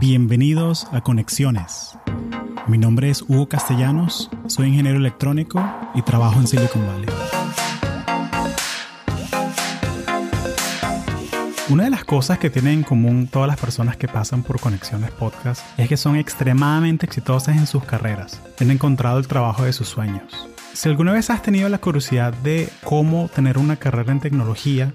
Bienvenidos a Conexiones. Mi nombre es Hugo Castellanos, soy ingeniero electrónico y trabajo en Silicon Valley. Una de las cosas que tienen en común todas las personas que pasan por Conexiones Podcast es que son extremadamente exitosas en sus carreras. Han encontrado el trabajo de sus sueños. Si alguna vez has tenido la curiosidad de cómo tener una carrera en tecnología,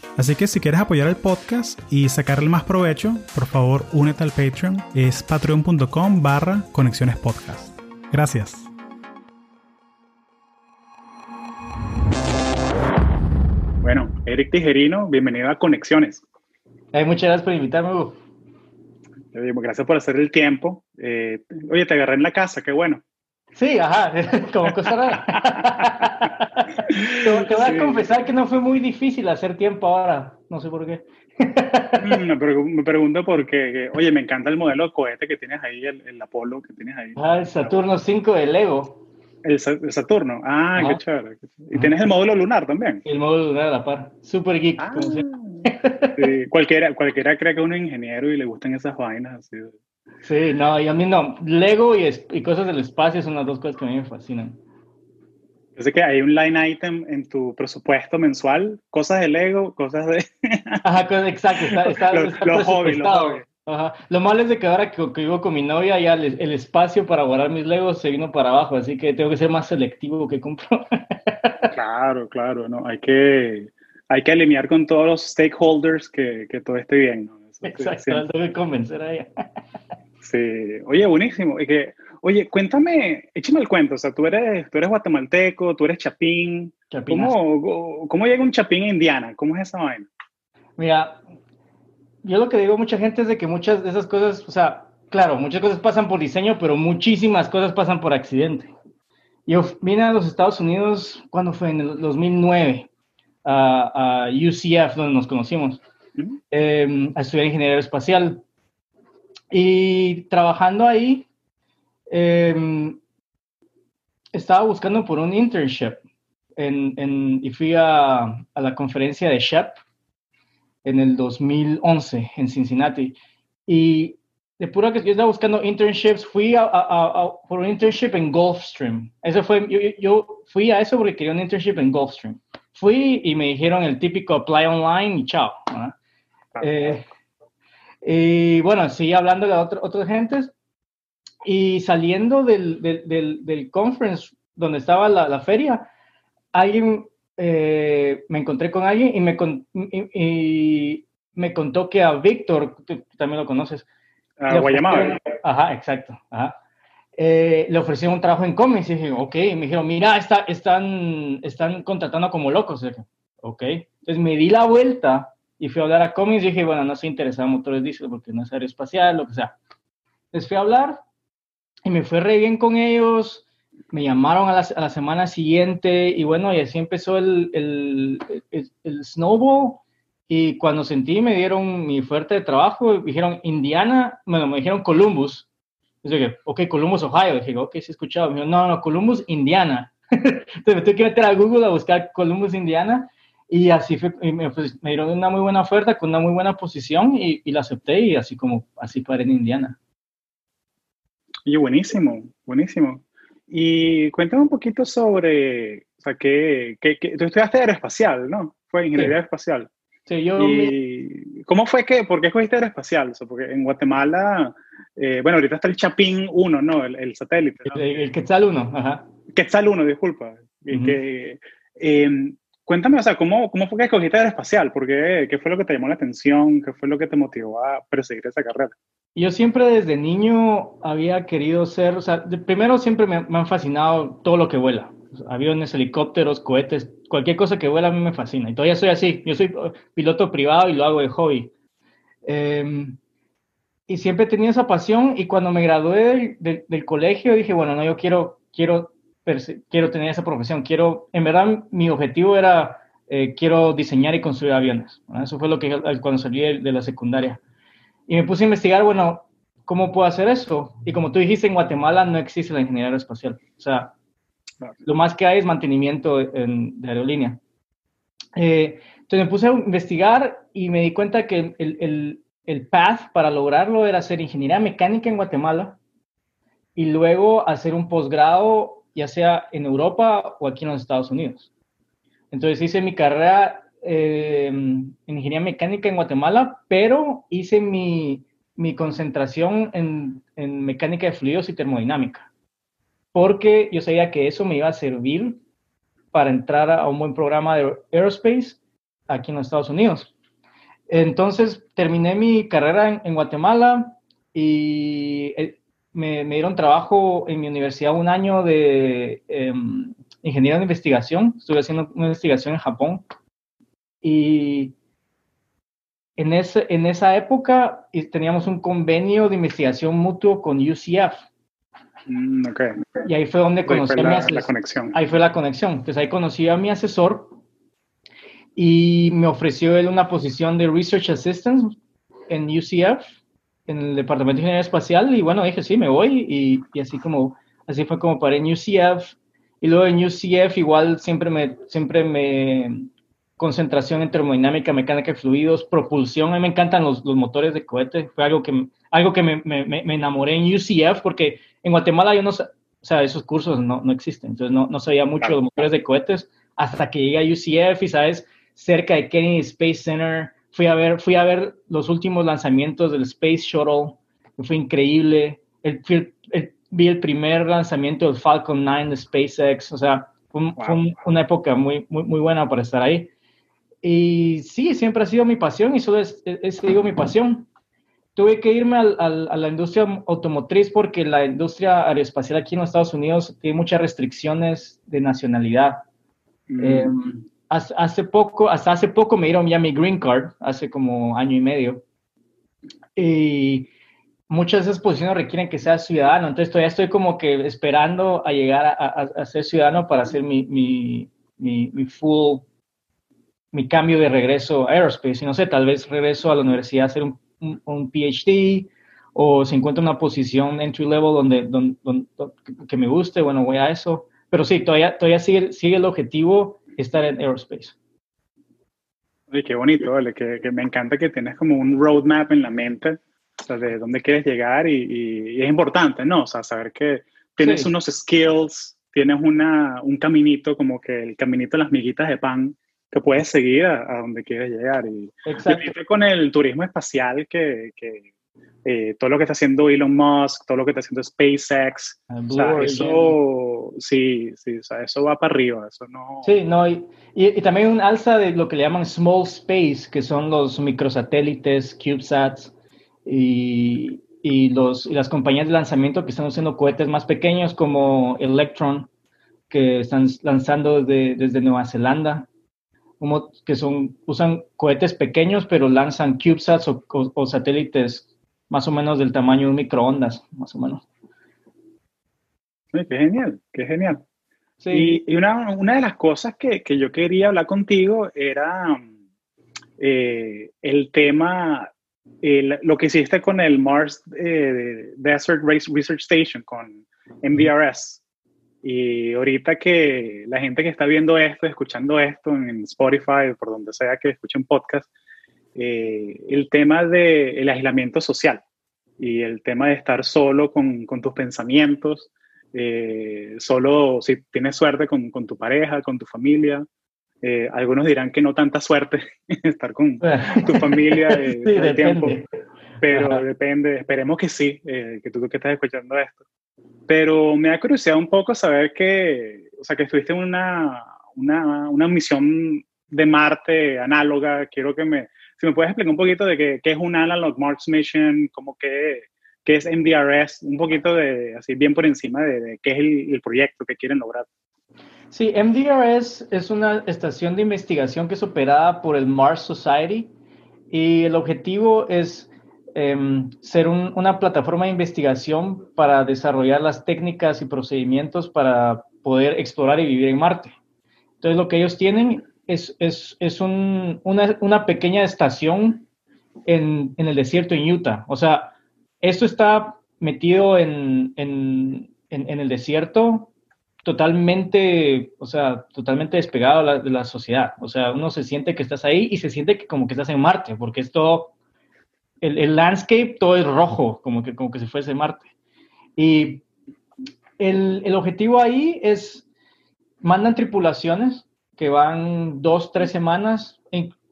Así que si quieres apoyar el podcast y sacarle más provecho, por favor únete al Patreon. Es patreon.com barra conexiones podcast. Gracias. Bueno, Eric Tijerino, bienvenido a Conexiones. muchas gracias por invitarme, Hugo. Gracias por hacer el tiempo. Eh, oye, te agarré en la casa, qué bueno. Sí, ajá, como cosa rara. te, voy a confesar que no fue muy difícil hacer tiempo ahora, no sé por qué. Mm, me, pregunto por qué, oye, me encanta el modelo de cohete que tienes ahí, el, Apolo que tienes ahí. Ah, el Saturno 5 de Lego. El, Saturno, ah, qué chévere. Y tienes el módulo lunar también. El módulo lunar a la par, super geek. Ah, cualquiera, cualquiera cree que es un ingeniero y le gustan esas vainas así. Sí, no, y a mí no. Lego y, y, cosas del espacio son las dos cosas que a mí me fascinan. Yo sé que hay un line item en tu presupuesto mensual, cosas de Lego, cosas de... Ajá, exacto, está, está, los, Ajá. Lo malo es de que ahora que, vivo con mi novia, ya el, espacio para guardar mis Legos se vino para abajo, así que tengo que ser más selectivo que compro. claro, claro, no, hay que, hay que alinear con todos los stakeholders que, que todo esté bien, ¿no? Exacto, tengo que convencer a ella. Sí, oye, buenísimo. Y que, oye, cuéntame, échame el cuento. O sea, tú eres, tú eres guatemalteco, tú eres chapín. ¿Cómo, ¿Cómo llega un chapín a Indiana? ¿Cómo es esa vaina? Mira, yo lo que digo a mucha gente es de que muchas de esas cosas, o sea, claro, muchas cosas pasan por diseño, pero muchísimas cosas pasan por accidente. Yo vine a los Estados Unidos cuando fue en el 2009 a, a UCF, donde nos conocimos, eh, a estudiar ingeniería espacial. Y trabajando ahí, em, estaba buscando por un internship en, y fui a, a, la conferencia de SHEP en el 2011 en Cincinnati. Y de pura que yo estaba buscando internships, fui a, por un internship en Gulfstream. Eso fue, yo, yo, fui a eso porque quería un internship en Gulfstream. Fui y me dijeron el típico apply online y chao. Eh, y bueno, seguí hablando de otras otras gentes y saliendo del, del, del, conference donde estaba la, la feria, alguien, eh, me encontré con alguien y me, y, me contó que a Víctor, tú también lo conoces. A Guayamá. Ajá, exacto. Ajá. Eh, le ofrecieron un trabajo en cómics y dije, ok, me dijeron, mira, está, están, están contratando como locos. Dije, ok, entonces me di la vuelta y fui a hablar a Cummins y dije, bueno, no se interesaba en motores diésel porque no es aeroespacial, lo que sea. Les fui a hablar y me fue re bien con ellos, me llamaron a la, a la semana siguiente y bueno, y así empezó el, el, el, snowball y cuando sentí me dieron mi fuerte de trabajo, me dijeron Indiana, bueno, me dijeron Columbus. Yo dije, ok, Columbus, Ohio. Dije, ok, sí he escuchado. Me no, no, Columbus, Indiana. Entonces me tuve que meter a Google a buscar Columbus, Indiana y así fue, me, pues, me, dieron una muy buena oferta con una muy buena posición y, y la acepté y así como, así para en Indiana. Y buenísimo, buenísimo. Y cuéntame un poquito sobre, o sea, que, que, tú estudiaste aeroespacial, ¿no? Fue ingeniería espacial. Sí, yo... Y, ¿Cómo fue que, por qué escogiste aeroespacial? O sea, porque en Guatemala, eh, bueno, ahorita está el Chapín 1, ¿no? El, satélite. ¿no? El, Quetzal 1, ajá. Quetzal 1, disculpa. que, eh, Cuéntame, o sea, ¿cómo, cómo fue que escogiste el espacial? ¿Por qué, qué, fue lo que te llamó la atención? ¿Qué fue lo que te motivó a perseguir esa carrera? Yo siempre desde niño había querido ser, o sea, primero siempre me, han fascinado todo lo que vuela. Aviones, helicópteros, cohetes, cualquier cosa que vuela a mí me fascina. Y todavía soy así. Yo soy piloto privado y lo hago de hobby. Em, y siempre tenido esa pasión y cuando me gradué del, del, colegio dije, bueno, no, yo quiero quiero, quiero tener esa profesión, quiero, en verdad mi objetivo era, eh, quiero diseñar y construir aviones. Eso fue lo que cuando salí de la secundaria. Y me puse a investigar, bueno, ¿cómo puedo hacer eso? Y como tú dijiste, en Guatemala no existe la ingeniería aeroespacial. O sea, lo más que hay es mantenimiento de aerolínea. Eh, entonces me puse a investigar y me di cuenta que el, el, el, path para lograrlo era hacer ingeniería mecánica en Guatemala y luego hacer un posgrado, ya sea en Europa o aquí en los Estados Unidos. Entonces hice mi carrera eh, en ingeniería mecánica en Guatemala, pero hice mi, mi concentración en, en mecánica de fluidos y termodinámica, porque yo sabía que eso me iba a servir para entrar a un buen programa de aerospace aquí en los Estados Unidos. Entonces terminé mi carrera en, Guatemala y eh, me, dieron trabajo en mi universidad un año de eh, ingeniero de investigación. Estuve haciendo una investigación en Japón. Y en, ese, en esa época teníamos un convenio de investigación mutuo con UCF. Mm, y ahí fue donde conocí a mi asesor. La conexión. Ahí fue la conexión. Entonces ahí conocí a mi asesor y me ofreció él una posición de Research Assistant en UCF, en el Departamento de Ingeniería Espacial. Y bueno, dije, sí, me voy. Y, y así, como, así fue como paré en UCF. Y luego en UCF igual siempre me, siempre me concentración en termodinámica, mecánica de fluidos, propulsión. A mí me encantan los, los motores de cohete. Fue algo que, algo que me, me, me, enamoré en UCF porque en Guatemala yo no, o sea, esos cursos no, no existen. Entonces no, no sabía mucho de motores de cohetes hasta que llegué a UCF y, ¿sabes? Cerca de Kennedy Space Center. Fui a ver, fui a ver los últimos lanzamientos del Space Shuttle. Fue increíble. El, vi el primer lanzamiento del Falcon 9 de SpaceX. O sea, fue, fue una época muy, muy, muy buena para estar ahí. Y sí, siempre ha sido mi pasión y solo es, es, digo, mi pasión. Tuve que irme al, a la industria automotriz porque la industria aeroespacial aquí en los Estados Unidos tiene muchas restricciones de nacionalidad. Mm. Em, hace, poco, hasta hace poco me dieron ya mi green card, hace como año y medio. Y muchas de esas posiciones requieren que sea ciudadano, entonces todavía estoy como que esperando a llegar a, ser ciudadano para hacer mi, mi, mi, full mi cambio de regreso a aerospace. Y no sé, tal vez regreso a la universidad a hacer un, un, PhD o si encuentro una posición entry level donde, donde, que me guste, bueno, voy a eso. Pero sí, todavía, todavía sigue, sigue el objetivo estar en aerospace. Oye, qué bonito, vale, que, que, me encanta que tienes como un roadmap en la mente, o sea, de dónde quieres llegar y, y, es importante, ¿no? O sea, saber que tienes unos skills, tienes una, un caminito, como que el caminito de las miguitas de pan, que puedes seguir a, donde quieres llegar. Y Exacto. con el turismo espacial, que, que eh, todo lo que está haciendo Elon Musk, todo lo que está haciendo SpaceX, o sea, eso, sí, sí, o sea, eso va para arriba, eso no... Sí, no, y, y, también un alza de lo que le llaman small space, que son los microsatélites, CubeSats, y, y, los, y las compañías de lanzamiento que están haciendo cohetes más pequeños como Electron, que están lanzando desde Nueva Zelanda. Como que son, usan cohetes pequeños, pero lanzan CubeSats o, satélites más o menos del tamaño de un microondas, más o menos. qué genial, qué genial. Sí. Y, una, una, de las cosas que, que, yo quería hablar contigo era eh, el tema, lo que hiciste con el Mars eh, Desert Research Station, con MDRS. Y ahorita que la gente que está viendo esto, escuchando esto en Spotify por donde sea que escuchen podcast, eh, el tema del aislamiento social y el tema de estar solo con, con tus pensamientos, eh, solo si tienes suerte con, con, tu pareja, con tu familia. Eh, algunos dirán que no tanta suerte estar con tu familia todo el tiempo, pero depende, esperemos que sí, que tú que estás escuchando esto. Pero me da curiosidad un poco saber que, o sea, que estuviste en una, una, una misión de Marte análoga. Quiero que me, si me puedes explicar un poquito de qué, qué es un Analog Mars Mission, como que, qué es MDRS, un poquito de, así bien por encima de, de qué es el, el, proyecto que quieren lograr. Sí, MDRS es una estación de investigación que es operada por el Mars Society y el objetivo es em, ser una plataforma de investigación para desarrollar las técnicas y procedimientos para poder explorar y vivir en Marte. Entonces, lo que ellos tienen es, es, es un, una, una, pequeña estación en, en, el desierto en Utah. O sea, esto está metido en, en, en el desierto totalmente, o sea, totalmente despegado de la, sociedad. O sea, uno se siente que estás ahí y se siente que como que estás en Marte, porque es todo, el, el landscape todo es rojo, como que, como que si fuese Marte. Y el, el objetivo ahí es, mandan tripulaciones que van dos, tres semanas.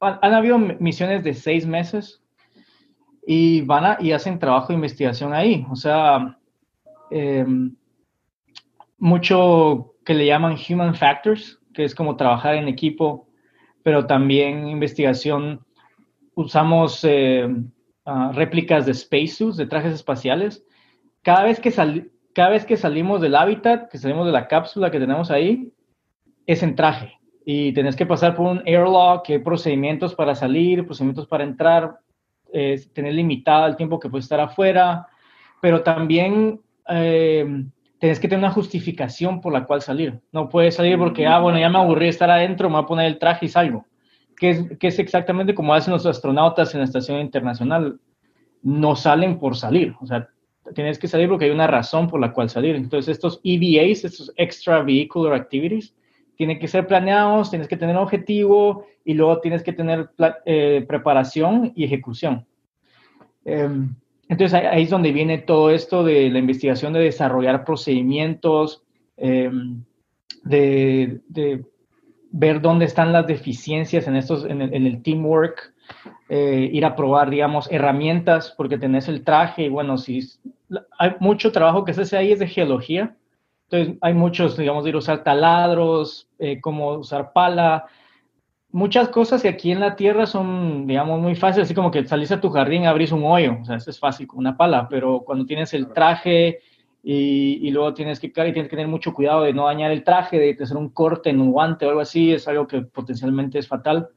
han, habido misiones de seis meses y van a, y hacen trabajo de investigación ahí. O sea, eh, mucho que le llaman human factors, que es como trabajar en equipo, pero también investigación. Usamos eh, ah, réplicas de spacesuits, de trajes espaciales. Cada vez, que cada vez que salimos del hábitat, que salimos de la cápsula que tenemos ahí, es en traje. Y tenés que pasar por un airlock, hay procedimientos para salir, procedimientos para entrar, eh, tener limitado el tiempo que puedes estar afuera, pero también eh, tienes que tener una justificación por la cual salir. No puedes salir porque, ah, bueno, ya me aburrí de estar adentro, me voy a poner el traje y salgo. Que es, que es exactamente como hacen los astronautas en la estación internacional. No salen por salir. O sea, tienes que salir porque hay una razón por la cual salir. Entonces, estos EVAs, estos Extra Vehicular Activities, tienen que ser planeados, tienes que tener objetivo y luego tienes que tener eh, preparación y ejecución. Em, entonces ahí es donde viene todo esto de la investigación de desarrollar procedimientos, em, de, ver dónde están las deficiencias en, estos, en, el, teamwork, eh, ir a probar, digamos, herramientas, porque tenés el traje y bueno, si hay mucho trabajo que se hace ahí es de geología. Entonces hay muchos, digamos, de ir a usar taladros, eh, cómo usar pala, muchas cosas que aquí en la tierra son, digamos, muy fáciles, así como que salís a tu jardín, abrís un hoyo, o sea, eso es fácil con una pala, pero cuando tienes el traje y, y luego tienes que, y tienes que tener mucho cuidado de no dañar el traje, de hacer un corte en un guante o algo así, es algo que potencialmente es fatal.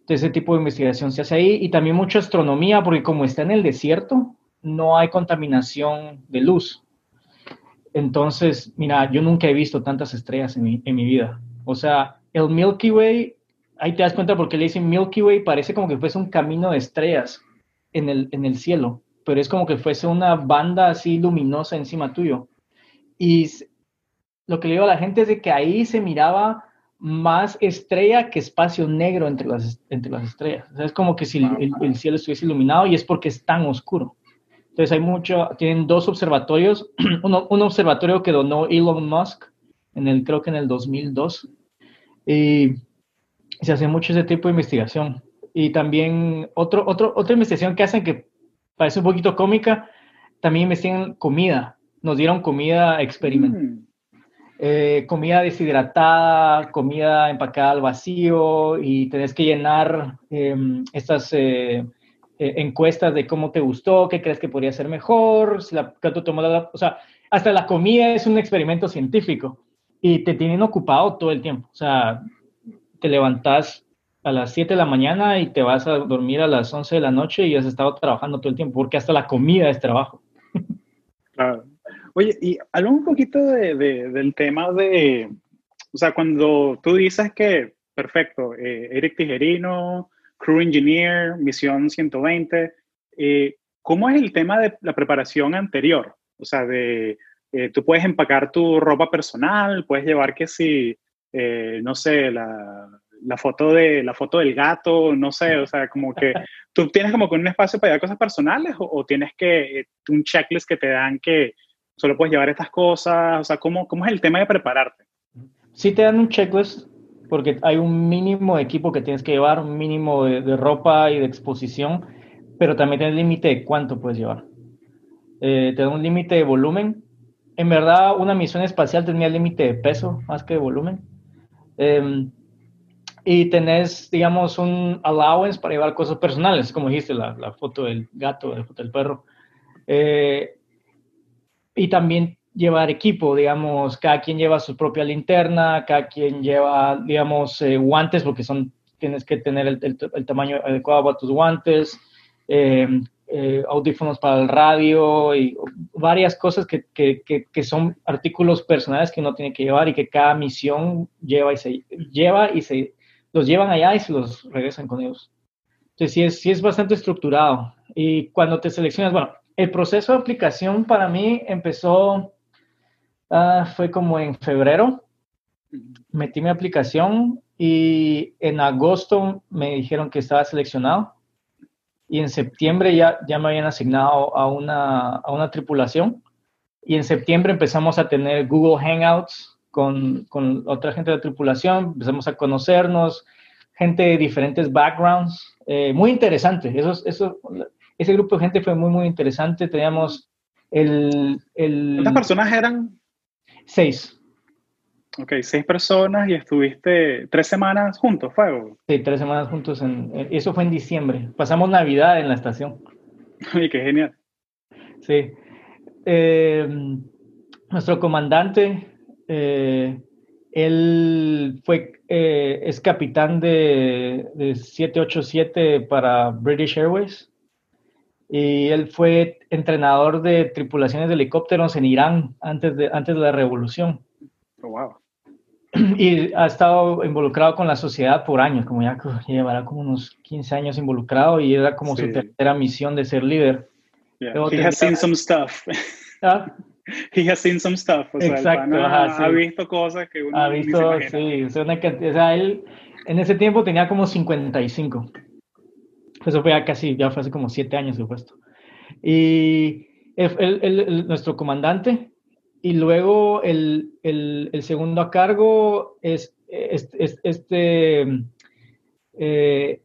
Entonces, ese tipo de investigación se hace ahí y también mucha astronomía, porque como está en el desierto, no hay contaminación de luz. Entonces, mira, yo nunca he visto tantas estrellas en mi, en mi vida. O sea, el Milky Way ahí te das cuenta porque le dicen Milky Way, parece como que fuese un camino de estrellas en el, en el cielo, pero es como que fuese una banda así luminosa encima tuyo. Y lo que le digo a la gente es de que ahí se miraba más estrella que espacio negro entre las, entre las estrellas. es como que si el, cielo estuviese iluminado y es porque es tan oscuro. Entonces hay mucho, tienen dos observatorios, uno, un observatorio que donó Elon Musk, en el, creo que en el 2002, y se hace mucho ese tipo de investigación. Y también otro, otro, otra investigación que hacen que parece un poquito cómica, también investigan comida. Nos dieron comida experimental. Mm. Eh, comida deshidratada, comida empacada al vacío y tenés que llenar em, estas eh, eh, encuestas de cómo te gustó, qué crees que podría ser mejor, si la, o sea, hasta la comida es un experimento científico y te tienen ocupado todo el tiempo. O sea, te levantas a las 7 de la mañana y te vas a dormir a las 11 de la noche y has estado trabajando todo el tiempo, porque hasta la comida es trabajo. Claro. Oye, y habla un poquito de, del tema de, o sea, cuando tú dices que, perfecto, eh, Eric Tijerino, Crew Engineer, Misión 120, eh, ¿cómo es el tema de la preparación anterior? O sea, de, eh, tú puedes empacar tu ropa personal, puedes llevar que si eh, no sé, la, la, foto de, la foto del gato, no sé, o sea, como que tú tienes como que un espacio para llevar cosas personales o, tienes que, eh, un checklist que te dan que solo puedes llevar estas cosas, o sea, ¿cómo, cómo es el tema de prepararte? Sí te dan un checklist porque hay un mínimo de equipo que tienes que llevar, un mínimo de, ropa y de exposición, pero también tienes límite de cuánto puedes llevar. Eh, te da un límite de volumen. En verdad, una misión espacial tenía límite de peso más que de volumen. Em, y tenés, digamos, un allowance para llevar cosas personales, como dijiste, la, la foto del gato, la foto del perro. Eh, y también llevar equipo, digamos, cada quien lleva su propia linterna, cada quien lleva, digamos, eh, guantes, porque son, tienes que tener el, el, tamaño adecuado para tus guantes, em, eh, audífonos para el radio y varias cosas que, que, que, son artículos personales que uno tiene que llevar y que cada misión lleva y se lleva y se los llevan allá y se los regresan con ellos. Entonces sí es, sí es bastante estructurado. Y cuando te seleccionas, bueno, el proceso de aplicación para mí empezó, ah, fue como en febrero, metí mi aplicación y en agosto me dijeron que estaba seleccionado. Y en septiembre ya, ya me habían asignado a una, a una tripulación. Y en septiembre empezamos a tener Google Hangouts con, con, otra gente de la tripulación, empezamos a conocernos, gente de diferentes backgrounds, eh, muy interesante, eso, eso, ese grupo de gente fue muy, muy interesante, teníamos el... el ¿Cuántas personas eran? Seis. Ok, seis personas y estuviste tres semanas juntos, ¿fue? Sí, tres semanas juntos. En, eso fue en diciembre. Pasamos Navidad en la estación. Y qué genial. Sí. Eh, nuestro comandante, eh, él fue, eh, es capitán de, de 787 para British Airways. Y él fue entrenador de tripulaciones de helicópteros en Irán antes de, antes de la revolución. Oh, wow. Y ha estado involucrado con la sociedad por años, como ya llevará como unos 15 años involucrado y era como su tercera misión de ser líder. Yeah. He has seen some stuff. ¿Ah? He has seen some stuff. Exacto. ha, visto cosas que uno ha visto, sí. O sea, él en ese tiempo tenía como 55. Eso fue ya casi, ya fue hace como 7 años supuesto. Y el, nuestro comandante y luego el, el, el segundo a cargo es, este, eh,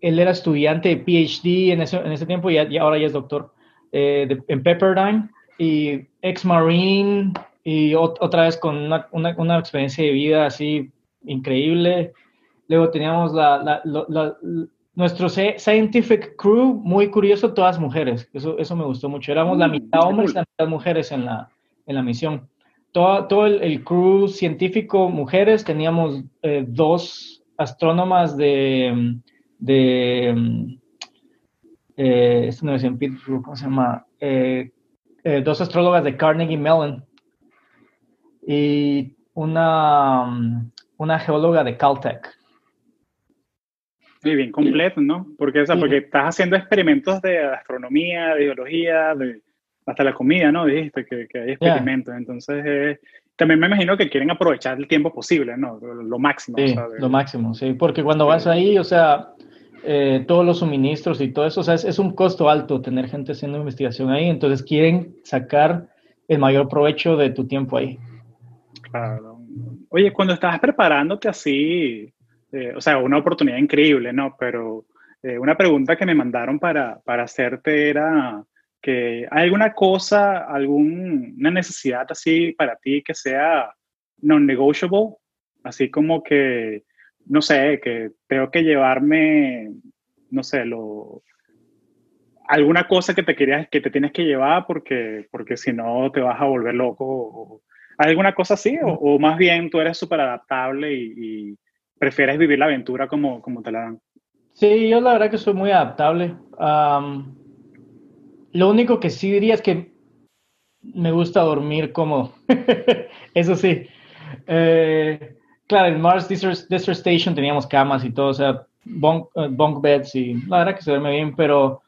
él era estudiante de PhD en ese, en ese tiempo y, ahora ya es doctor eh, en Pepperdine y ex Marine y otra vez con una, una, una, experiencia de vida así increíble. Luego teníamos la, la, nuestro scientific crew, muy curioso, todas mujeres. Eso, eso me gustó mucho. Éramos la mm, mitad hombres y la mitad mujeres en la, en la misión. Todo, todo el, crew científico, mujeres, teníamos eh, dos astrónomas de, de eh, no es en Pittsburgh, ¿cómo se llama? Eh, eh, dos astrólogas de Carnegie Mellon y una, una geóloga de Caltech. Muy bien completo, ¿no? Porque, o porque estás haciendo experimentos de astronomía, de biología, de, hasta la comida, ¿no? Dijiste que, que hay experimentos. Entonces, eh, también me imagino que quieren aprovechar el tiempo posible, ¿no? Lo máximo. Sí, lo máximo, sí. Porque cuando vas ahí, o sea, eh, todos los suministros y todo eso, o sea, es, un costo alto tener gente haciendo investigación ahí. Entonces, quieren sacar el mayor provecho de tu tiempo ahí. Claro. Oye, cuando estabas preparándote así, eh, o sea, una oportunidad increíble, ¿no? Pero una pregunta que me mandaron para, para hacerte era que hay alguna cosa, alguna necesidad así para ti que sea non-negotiable, así como que, no sé, que tengo que llevarme, no sé, lo, alguna cosa que te querías, que te tienes que llevar porque, porque si no te vas a volver loco. ¿Hay alguna cosa así? O, más bien tú eres súper adaptable y, prefieres vivir la aventura como, como te la dan? Sí, yo la verdad que soy muy adaptable. Lo único que sí diría es que me gusta dormir como, Eso sí. Eh, claro, en Mars Desert, Station teníamos camas y todo, o sea, bunk, eh, bunk, beds y la verdad que se duerme bien, pero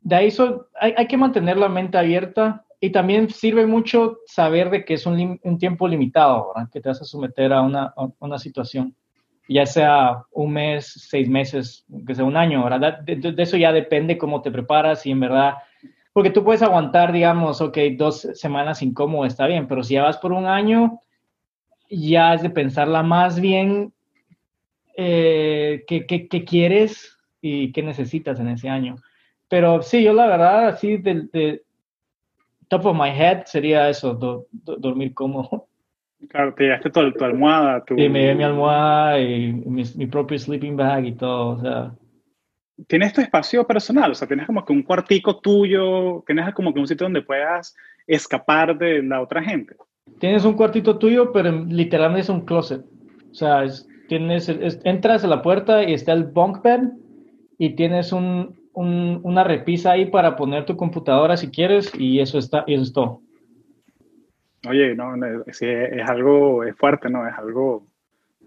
de ahí hay, hay, que mantener la mente abierta y también sirve mucho saber de que es un, un tiempo limitado, ¿verdad? que te vas a someter a una, a una situación ya sea un mes, seis meses, que sea un año, ¿verdad? De, eso ya depende cómo te preparas y en verdad porque tú puedes aguantar, digamos, ok, dos semanas incómodo, está bien, pero si ya vas por un año, ya es de pensarla más bien eh, qué, quieres y qué necesitas en ese año. Pero sí, yo la verdad, así de, top of my head sería eso, dormir cómodo. Claro, te llevaste tu, tu almohada. Tu... Sí, me llevé mi almohada y mi, mi propio sleeping bag y todo, o sea tienes tu espacio personal, o sea, tienes como que un cuartico tuyo, tienes como que un sitio donde puedas escapar de la otra gente. Tienes un cuartito tuyo, pero literalmente es un closet. O sea, tienes, entras a la puerta y está el bunk bed y tienes un, una repisa ahí para poner tu computadora si quieres y eso, está, y eso es todo. Oye, no, es, es algo, es fuerte, ¿no? Es algo...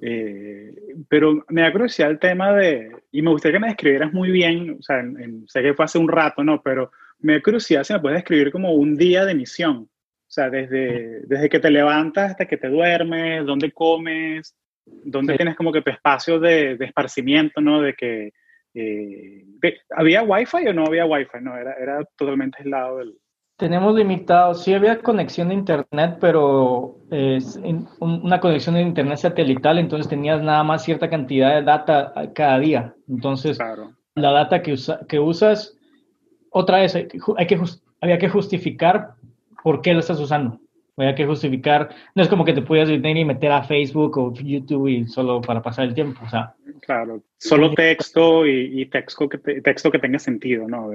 Eh, pero me da curiosidad el tema de, y me gustaría que me describieras muy bien, o sea, sé que fue hace un rato, ¿no? Pero me da curiosidad si me puedes describir como un día de misión, o sea, desde, desde que te levantas hasta que te duermes, dónde comes, dónde tienes como que tu espacio de, de esparcimiento, ¿no? De que, eh, ¿había wifi o no había wifi? No, era, era totalmente aislado del, tenemos limitado, sí había conexión de internet, pero es una conexión de internet satelital, entonces tenías nada más cierta cantidad de data cada día. Entonces, la data que, que usas, otra vez, hay que, había que justificar por qué lo estás usando. Había que justificar, no es como que te puedas venir y meter a Facebook o YouTube y solo para pasar el tiempo, o sea. Claro, solo texto y, texto, que texto que tenga sentido, ¿no?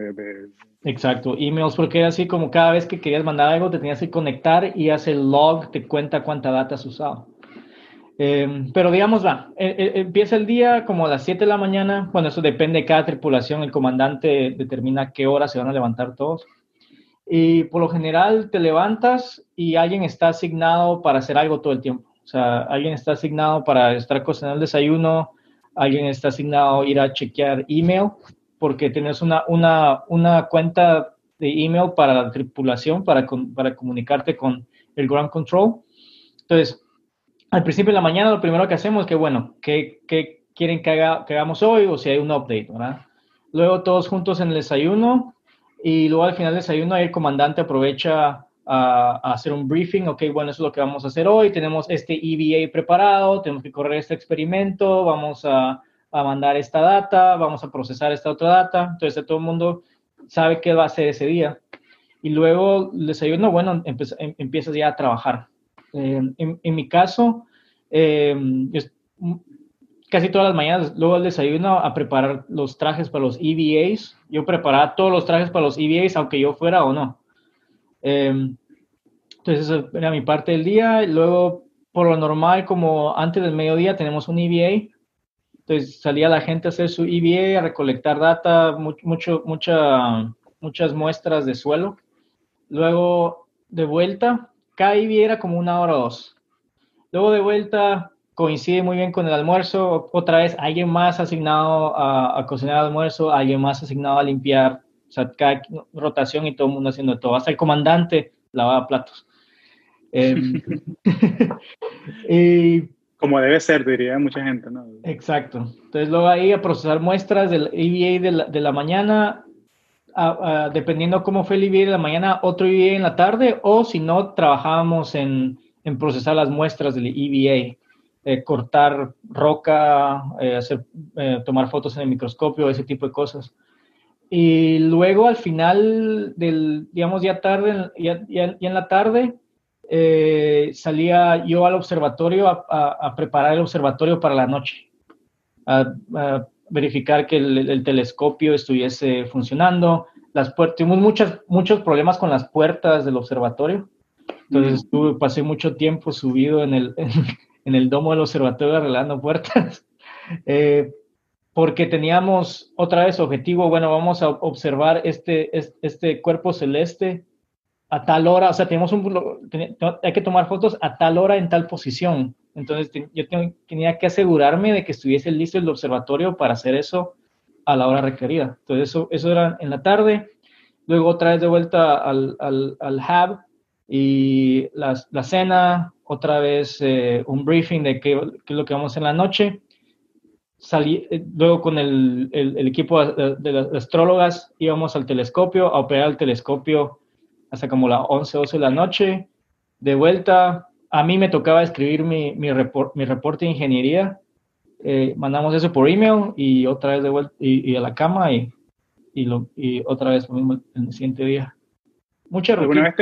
Exacto, emails, porque así como cada vez que querías mandar algo te tenías que conectar y hace el log, te cuenta cuánta data has usado. Em, pero digamos, va, e, e, empieza el día como a las 7 de la mañana, bueno, eso depende de cada tripulación, el comandante determina qué hora se van a levantar todos. Y por lo general te levantas y alguien está asignado para hacer algo todo el tiempo. O sea, alguien está asignado para estar cocinando el desayuno, alguien está asignado a ir a chequear email, porque tienes una, una, una cuenta de email para la tripulación, para, para comunicarte con el ground control. Entonces, al principio de la mañana lo primero que hacemos es que, bueno, ¿qué, qué quieren que, haga, que hagamos hoy o si hay un update, ¿verdad? Luego todos juntos en el desayuno, y luego al final del desayuno el comandante aprovecha a, hacer un briefing, ok, bueno, eso es lo que vamos a hacer hoy, tenemos este EVA preparado, tenemos que correr este experimento, vamos a, a mandar esta data, vamos a procesar esta otra data, entonces todo el mundo sabe qué va a hacer ese día. Y luego el desayuno, bueno, em, empiezas ya a trabajar. Eh, en, mi caso, eh, casi todas las mañanas, luego el desayuno, a preparar los trajes para los EVAs. Yo preparaba todos los trajes para los EVAs, aunque yo fuera o no. Em, entonces, esa era mi parte del día. Luego, por lo normal, como antes del mediodía, tenemos un EVA. Entonces, salía la gente a hacer su EVA, a recolectar data, mucho, mucha, muchas muestras de suelo. Luego, de vuelta, cada EVA era como una hora o dos. Luego, de vuelta, coincide muy bien con el almuerzo. Otra vez, alguien más asignado a, cocinar el almuerzo, alguien más asignado a limpiar. O sea, cada rotación y todo el mundo haciendo todo. Hasta el comandante lavaba platos. Y, Como debe ser, diría mucha gente, ¿no? Exacto. Entonces, luego ahí a procesar muestras del EVA de la, de la mañana, dependiendo cómo fue el EVA de la mañana, otro EVA en la tarde, o si no, trabajábamos en, en procesar las muestras del EVA. Eh, cortar roca, eh, hacer, eh, tomar fotos en el microscopio, ese tipo de cosas. Y luego al final del, digamos, ya tarde, ya, ya, en la tarde, salía yo al observatorio a, preparar el observatorio para la noche, a, verificar que el, telescopio estuviese funcionando. Las puertas, tuvimos muchas, muchos problemas con las puertas del observatorio. Entonces estuve, pasé mucho tiempo subido en el, en el domo del observatorio arreglando puertas, eh, porque teníamos otra vez objetivo, bueno, vamos a observar este, este cuerpo celeste a tal hora, o sea, tenemos un, hay que tomar fotos a tal hora en tal posición. Entonces, yo tenía que asegurarme de que estuviese listo el observatorio para hacer eso a la hora requerida. Entonces, eso, eso era en la tarde. Luego, otra vez de vuelta al, al, al hub y la, la cena, otra vez eh, un briefing de qué, es lo que vamos en la noche. Salí, eh, luego con el, el, equipo de, las astrólogas íbamos al telescopio, a operar el telescopio hasta como las 11, 12 de la noche. De vuelta, a mí me tocaba escribir mi, mi, mi reporte de ingeniería. Eh, mandamos eso por email y otra vez de vuelta y, a la cama y, y, lo, y otra vez lo mismo el siguiente día. Mucha rutina.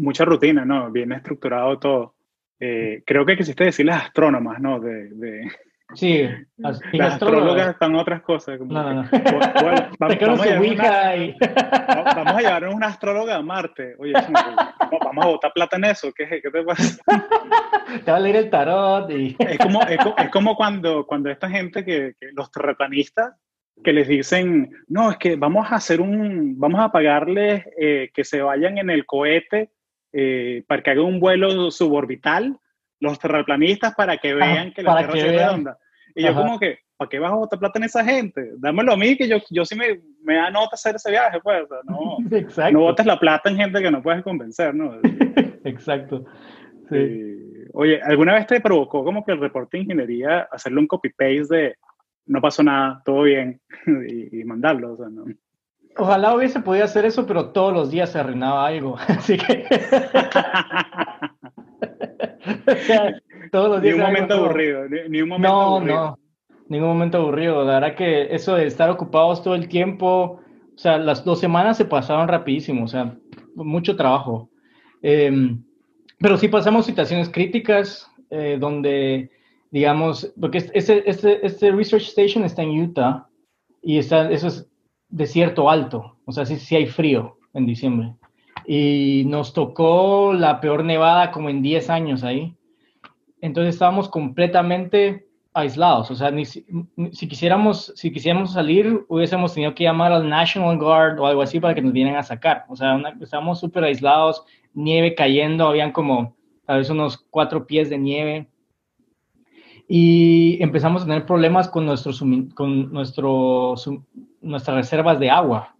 mucha rutina, ¿no? Bien estructurado todo. Eh, creo que quisiste decir las astrónomas, ¿no? De, de... Sí, las, astrólogas están otras cosas. Como no, no, no. vamos, vamos, a una, y... vamos, a llevar una astróloga a Marte. Oye, vamos a botar plata en eso. ¿Qué, qué te pasa? te va a leer el tarot. Y... es, como, es, es como cuando, cuando esta gente que, que los terraplanistas que les dicen, no, es que vamos a hacer un, vamos a pagarles eh, que se vayan en el cohete eh, para que hagan un vuelo suborbital, los terraplanistas para que vean que la Tierra es redonda. Y yo como que, ¿para qué vas a botar plata en esa gente? Dámelo a mí, que yo, yo sí me, me da nota hacer ese viaje, pues. no, no botes la plata en gente que no puedes convencer, ¿no? Exacto. Sí. oye, ¿alguna vez te provocó como que el reporte de ingeniería hacerle un copy-paste de no pasó nada, todo bien, y, mandarlo? O sea, ¿no? Ojalá hubiese podido hacer eso, pero todos los días se arruinaba algo. Así que. todos los días. Ni un momento aburrido, ni, un momento no, aburrido. No, ningún momento aburrido. La verdad que eso de estar ocupados todo el tiempo, o sea, las dos semanas se pasaron rapidísimo, o sea, mucho trabajo. Em, pero sí pasamos situaciones críticas eh, donde, digamos, porque este, este, este Research Station está en Utah y está, eso es desierto alto, o sea, sí, sí hay frío en diciembre. Y nos tocó la peor nevada como en 10 años ahí. Entonces estábamos completamente aislados, o sea, ni, si, quisiéramos, si quisiéramos salir, hubiésemos tenido que llamar al National Guard o algo así para que nos vinieran a sacar. O sea, estábamos súper aislados, nieve cayendo, habían como a veces unos cuatro pies de nieve. Y empezamos a tener problemas con, nuestro, con nuestro, nuestras reservas de agua.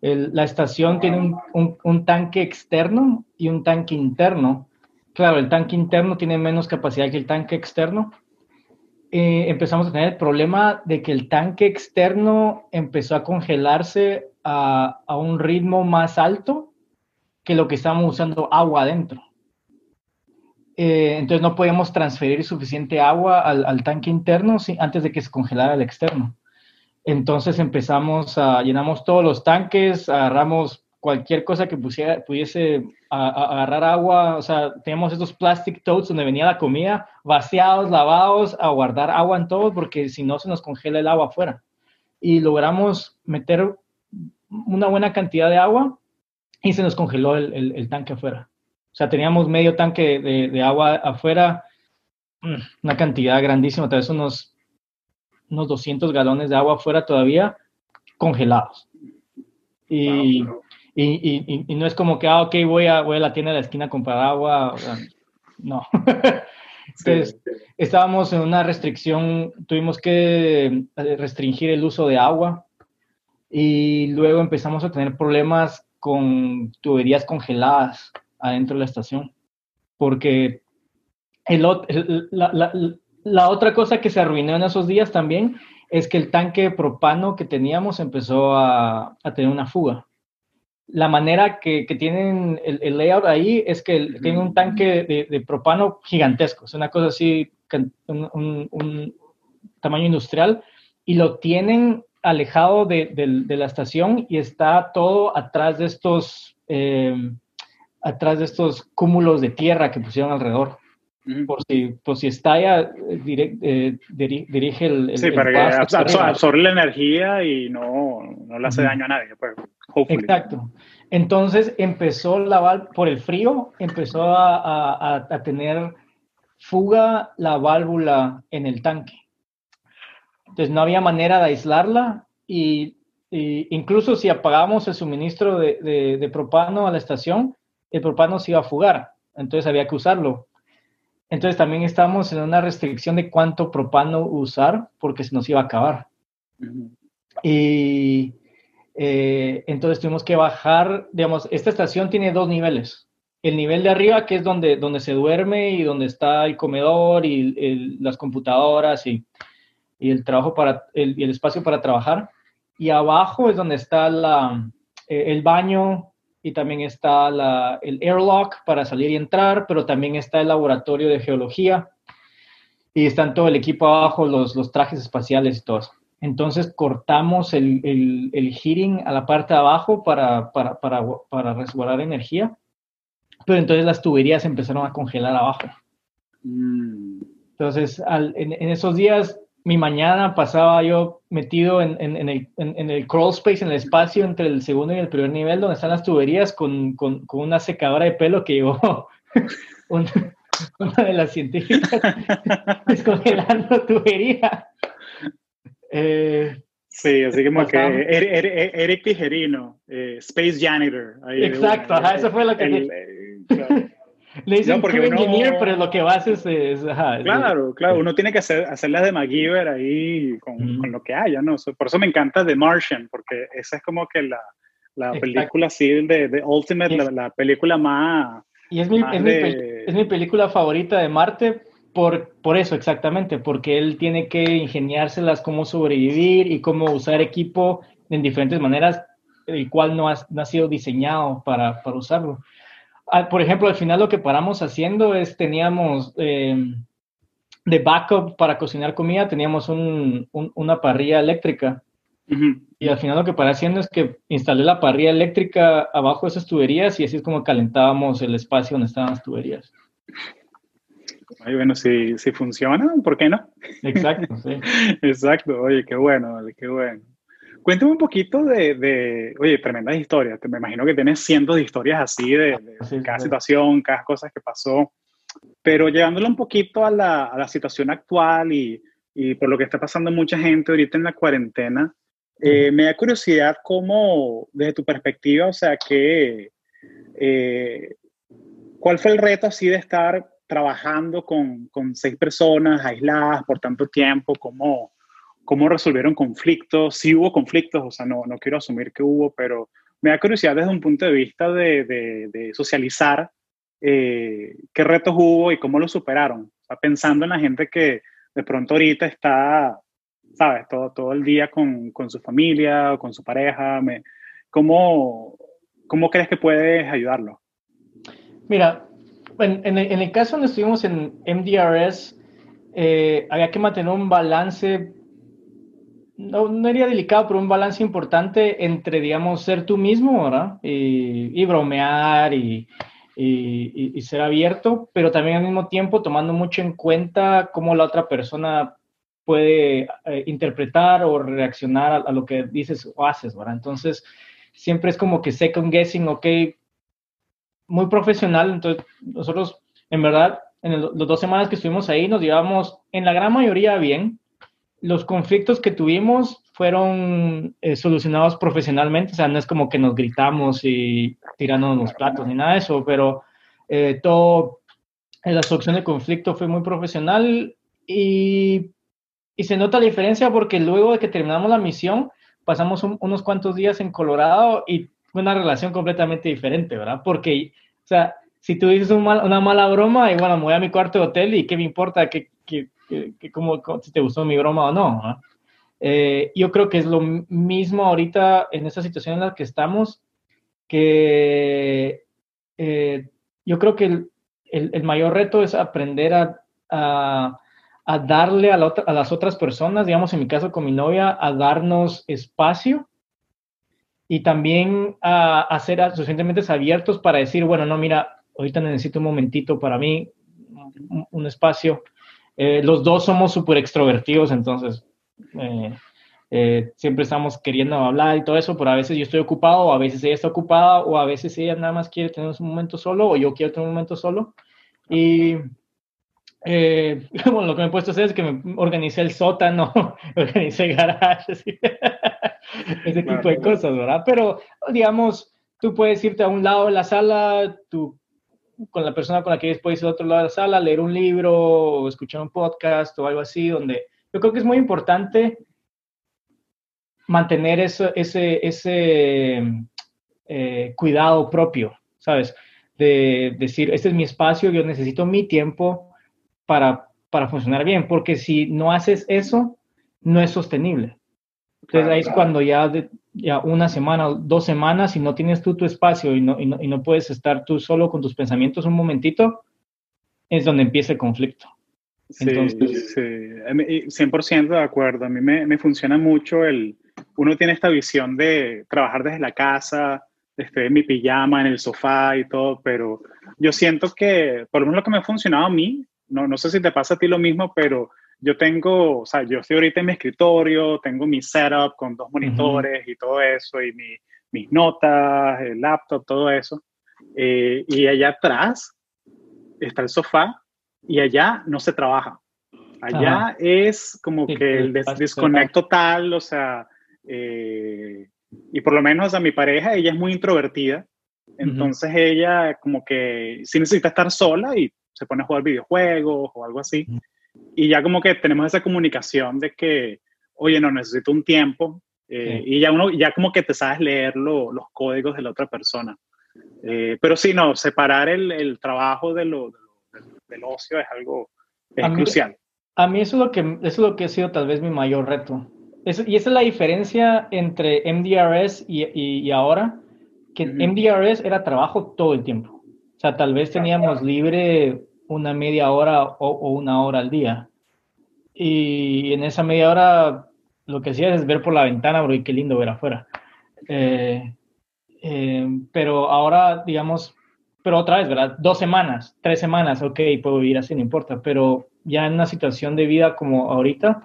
La estación tiene un, tanque externo y un tanque interno. Claro, el tanque interno tiene menos capacidad que el tanque externo, eh, empezamos a tener el problema de que el tanque externo empezó a congelarse a, un ritmo más alto que lo que estábamos usando agua adentro. Eh, entonces no podíamos transferir suficiente agua al tanque interno antes de que se congelara el externo. Entonces empezamos a, llenamos todos los tanques, agarramos cualquier cosa que pudiese agarrar agua, o sea, tenemos estos plastic totes donde venía la comida, vaciados, lavados, a guardar agua en todo, porque si no se nos congela el agua afuera. Y logramos meter una buena cantidad de agua y se nos congeló el, tanque afuera. O sea, teníamos medio tanque de, de, agua afuera, mm, una cantidad grandísima, tal vez unos, unos 200 galones de agua afuera todavía congelados. Y, y, y, no es como que, ah, ok, voy a, voy a la tienda de la esquina a comprar agua. no. Entonces, estábamos en una restricción, tuvimos que eh, restringir el uso de agua y luego empezamos a tener problemas con tuberías congeladas adentro de la estación. Porque el, la, la, la, otra cosa que se arruinó en esos días también es que el tanque propano que teníamos empezó a, a tener una fuga. La manera que, tienen el, layout ahí es que tienen un tanque de, propano gigantesco, es una cosa así, un, tamaño industrial, y lo tienen alejado de, la estación y está todo atrás de estos, eh, atrás de estos cúmulos de tierra que pusieron alrededor. Por si, por si estalla, eh, dirige el, Sí, para que absorbe la energía y no, no le hace daño a nadie. Pues. Exacto. Entonces empezó la válvula, por el frío, empezó a, tener fuga la válvula en el tanque. Entonces no había manera de aislarla y, incluso si apagábamos el suministro de, propano a la estación, el propano se iba a fugar. Entonces había que usarlo. Entonces también estábamos en una restricción de cuánto propano usar porque se nos iba a acabar. Y eh, entonces tuvimos que bajar, digamos, esta estación tiene dos niveles. El nivel de arriba, que es donde, donde se duerme y donde está el comedor y las computadoras y, y, el, trabajo para, el, el, espacio para trabajar. Y abajo es donde está la, eh, el baño y también está la, el airlock para salir y entrar, pero también está el laboratorio de geología y están todo el equipo abajo, los, los trajes espaciales y todo eso. Entonces cortamos el, el, heating a la parte de abajo para, para, para, para, resguardar energía, pero entonces las tuberías empezaron a congelar abajo. Mm. Entonces, en, esos días, mi mañana pasaba yo metido en, en, el, en, el, crawl space, en el espacio entre el segundo y el primer nivel, donde están las tuberías, con, con, con una secadora de pelo que llevó una de las científicas descongelando tubería. Eh, Sí, así como que Eric, Tijerino, eh, Space Janitor. Exacto, ajá, eso fue lo que... Eh, Le dicen no, engineer, pero lo que vas es... es claro, claro, uno tiene que hacer, hacerlas de MacGyver ahí con, con, lo que haya, ¿no? Por eso me encanta The Martian, porque esa es como que la, la película así de, de Ultimate, la, película más... Y es mi, es, mi, es mi película favorita de Marte por, por, eso exactamente, porque él tiene que ingeniárselas cómo sobrevivir y cómo usar equipo en diferentes maneras, el cual no ha, no ha sido diseñado para, para usarlo. Ah, por ejemplo, al final lo que paramos haciendo es teníamos eh, de backup para cocinar comida, teníamos un, una parrilla eléctrica. Y al final lo que paré haciendo es que instalé la parrilla eléctrica abajo de esas tuberías y así es como calentábamos el espacio donde estaban las tuberías. Ay, bueno, si, si funciona, ¿por qué no? Exacto, sí. Exacto, oye, qué bueno, qué bueno. Cuéntame un poquito de, de, oye, tremendas historias. Me imagino que tienes cientos de historias así de, cada situación, cada cosa que pasó. Pero llevándolo un poquito a la, a la situación actual y, y, por lo que está pasando mucha gente ahorita en la cuarentena, eh, me da curiosidad cómo, desde tu perspectiva, o sea, que, eh, ¿cuál fue el reto así de estar trabajando con, con seis personas aisladas por tanto tiempo? ¿Cómo, cómo resolvieron conflictos, si hubo conflictos, o sea, no, no quiero asumir que hubo, pero me da curiosidad desde un punto de vista de, de, socializar eh, qué retos hubo y cómo los superaron. O sea, pensando en la gente que de pronto ahorita está, sabes, todo, todo el día con, con su familia o con su pareja, me, ¿cómo, ¿cómo crees que puedes ayudarlo? Mira, en, en, el, en el caso donde estuvimos en MDRS, eh, había que mantener un balance no, no sería delicado, pero un balance importante entre, digamos, ser tú mismo, ¿verdad? Y, bromear y, y, ser abierto, pero también al mismo tiempo tomando mucho en cuenta cómo la otra persona puede eh, interpretar o reaccionar a, lo que dices o haces, ¿verdad? Entonces, siempre es como que second guessing, ok, muy profesional, entonces nosotros, en verdad, en las dos semanas que estuvimos ahí, nos llevamos en la gran mayoría bien, los conflictos que tuvimos fueron eh, solucionados profesionalmente, o sea, no es como que nos gritamos y tirando los platos ni nada de eso, pero eh, todo, eh, la solución de conflicto fue muy profesional y, y, se nota la diferencia porque luego de que terminamos la misión, pasamos unos cuantos días en Colorado y fue una relación completamente diferente, ¿verdad? Porque, o sea, si tú dices una mala broma, y bueno, me voy a mi cuarto de hotel y qué me importa que que, como, si te gustó mi broma o no. Eh, yo creo que es lo mismo ahorita en esta situación en la que estamos, que eh, yo creo que el, el, mayor reto es aprender a, a, a darle a, a, las otras personas, digamos en mi caso con mi novia, a darnos espacio y también a ser suficientemente abiertos para decir, bueno, no, mira, ahorita necesito un momentito para mí, un, un espacio eh, los dos somos súper extrovertidos, entonces eh, eh, siempre estamos queriendo hablar y todo eso, pero a veces yo estoy ocupado, o a veces ella está ocupada, o a veces ella nada más quiere tener un momento solo, o yo quiero tener un momento solo. Y bueno, lo que me he puesto a hacer es que me organicé el sótano, organicé garajes, ese tipo de cosas, ¿verdad? Pero, digamos, tú puedes irte a un lado de la sala, tú con la persona con la que después ir al otro lado de la sala, leer un libro o escuchar un podcast o algo así, donde yo creo que es muy importante mantener eso, ese, ese eh, cuidado propio, ¿sabes? De decir, este es mi espacio, yo necesito mi tiempo para, para funcionar bien, porque si no haces eso, no es sostenible. Entonces ahí es cuando ya, ya una semana, dos semanas, si no tienes tú tu espacio y no, y no, y no puedes estar tú solo con tus pensamientos un momentito, es donde empieza el conflicto. Sí, Entonces, sí, 100% de acuerdo. A mí me, me, funciona mucho el, uno tiene esta visión de trabajar desde la casa, estoy en mi pijama, en el sofá y todo, pero yo siento que, por lo menos lo que me ha funcionado a mí, no, no sé si te pasa a ti lo mismo, pero yo tengo, o sea, yo estoy ahorita en mi escritorio, tengo mi setup con dos monitores y todo eso, y mi, mis notas, el laptop, todo eso. Eh, y allá atrás está el sofá y allá no se trabaja. Allá es como que el desconecto total, o sea, Eh, y por lo menos a mi pareja, ella es muy introvertida. Entonces ella como que sí necesita estar sola y se pone a jugar videojuegos o algo así. Y ya como que tenemos esa comunicación de que, oye, no, necesito un tiempo. Eh, y ya uno, ya como que te sabes leer los códigos de la otra persona. Eh, pero sí, no, separar el, el trabajo de lo, del ocio es algo es crucial. A mí eso es, lo que, eso es lo que ha sido tal vez mi mayor reto. y esa es la diferencia entre MDRS y, y, ahora, que MDRS era trabajo todo el tiempo. O sea, tal vez teníamos libre una media hora o, una hora al día. Y en esa media hora lo que hacías es ver por la ventana, y qué lindo ver afuera. Eh, eh, pero ahora, digamos, pero otra vez, ¿verdad? Dos semanas, tres semanas, ok, puedo vivir así, no importa, pero ya en una situación de vida como ahorita,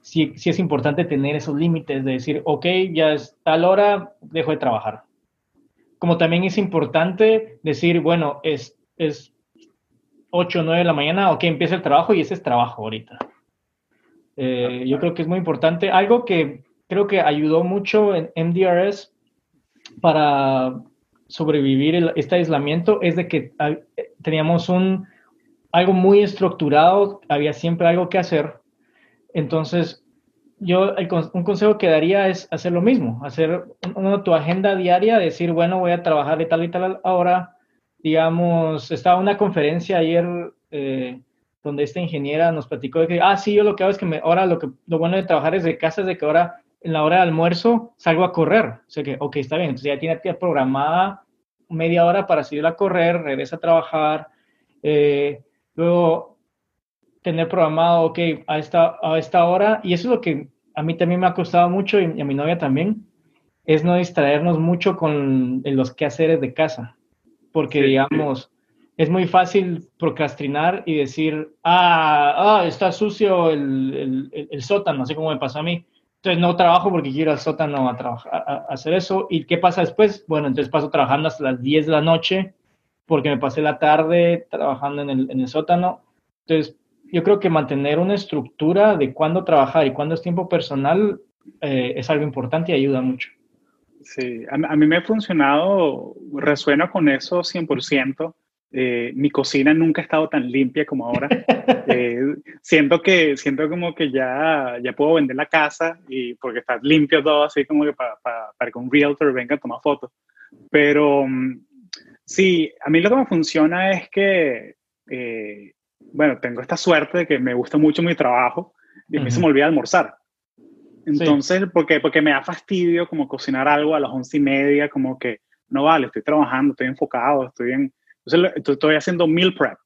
sí, sí es importante tener esos límites de decir, ok, ya es tal hora, dejo de trabajar. Como también es importante decir, bueno, es, es 8 o 9 de la mañana, ok, empieza el trabajo y ese es trabajo ahorita. Eh, yo creo que es muy importante. Algo que creo que ayudó mucho en MDRS para sobrevivir este aislamiento es de que teníamos un, algo muy estructurado, había siempre algo que hacer. Entonces, yo un consejo que daría es hacer lo mismo, hacer una, tu agenda diaria, decir, bueno, voy a trabajar de tal y tal hora. Digamos, estaba una conferencia ayer eh, donde esta ingeniera nos platicó de que, ah, sí, yo lo que hago es que me, ahora lo, que, lo bueno de trabajar desde casa es de que ahora en la hora de almuerzo salgo a correr. O sea que, ok, está bien, entonces ya tiene programada media hora para salir a correr, regresa a trabajar, eh, luego tener programado, ok, a esta, a esta hora, y eso es lo que a mí también me ha costado mucho y, a mi novia también, es no distraernos mucho con los quehaceres de casa, porque digamos, es muy fácil procrastinar y decir, ah, ah está sucio el, el, el sótano, así como me pasó a mí entonces no trabajo porque quiero al sótano a, trabajar, a, hacer eso. ¿Y qué pasa después? Bueno, entonces paso trabajando hasta las 10 de la noche porque me pasé la tarde trabajando en el, en el sótano. Entonces, yo creo que mantener una estructura de cuándo trabajar y cuándo es tiempo personal eh, es algo importante y ayuda mucho. Sí, a, a, mí me ha funcionado, resueno con eso 100%. Eh, mi cocina nunca ha estado tan limpia como ahora. Eh, siento que siento como que ya, ya puedo vender la casa y porque está limpio todo, así como que para, para, que un realtor venga a tomar fotos. Pero mm, sí, a mí lo que me funciona es que, eh, bueno, tengo esta suerte de que me gusta mucho mi trabajo y a mí se me olvida almorzar. Entonces, ¿por qué? Porque me da fastidio como cocinar algo a las once y media, como que no vale, estoy trabajando, estoy enfocado, estoy en entonces estoy haciendo meal prep.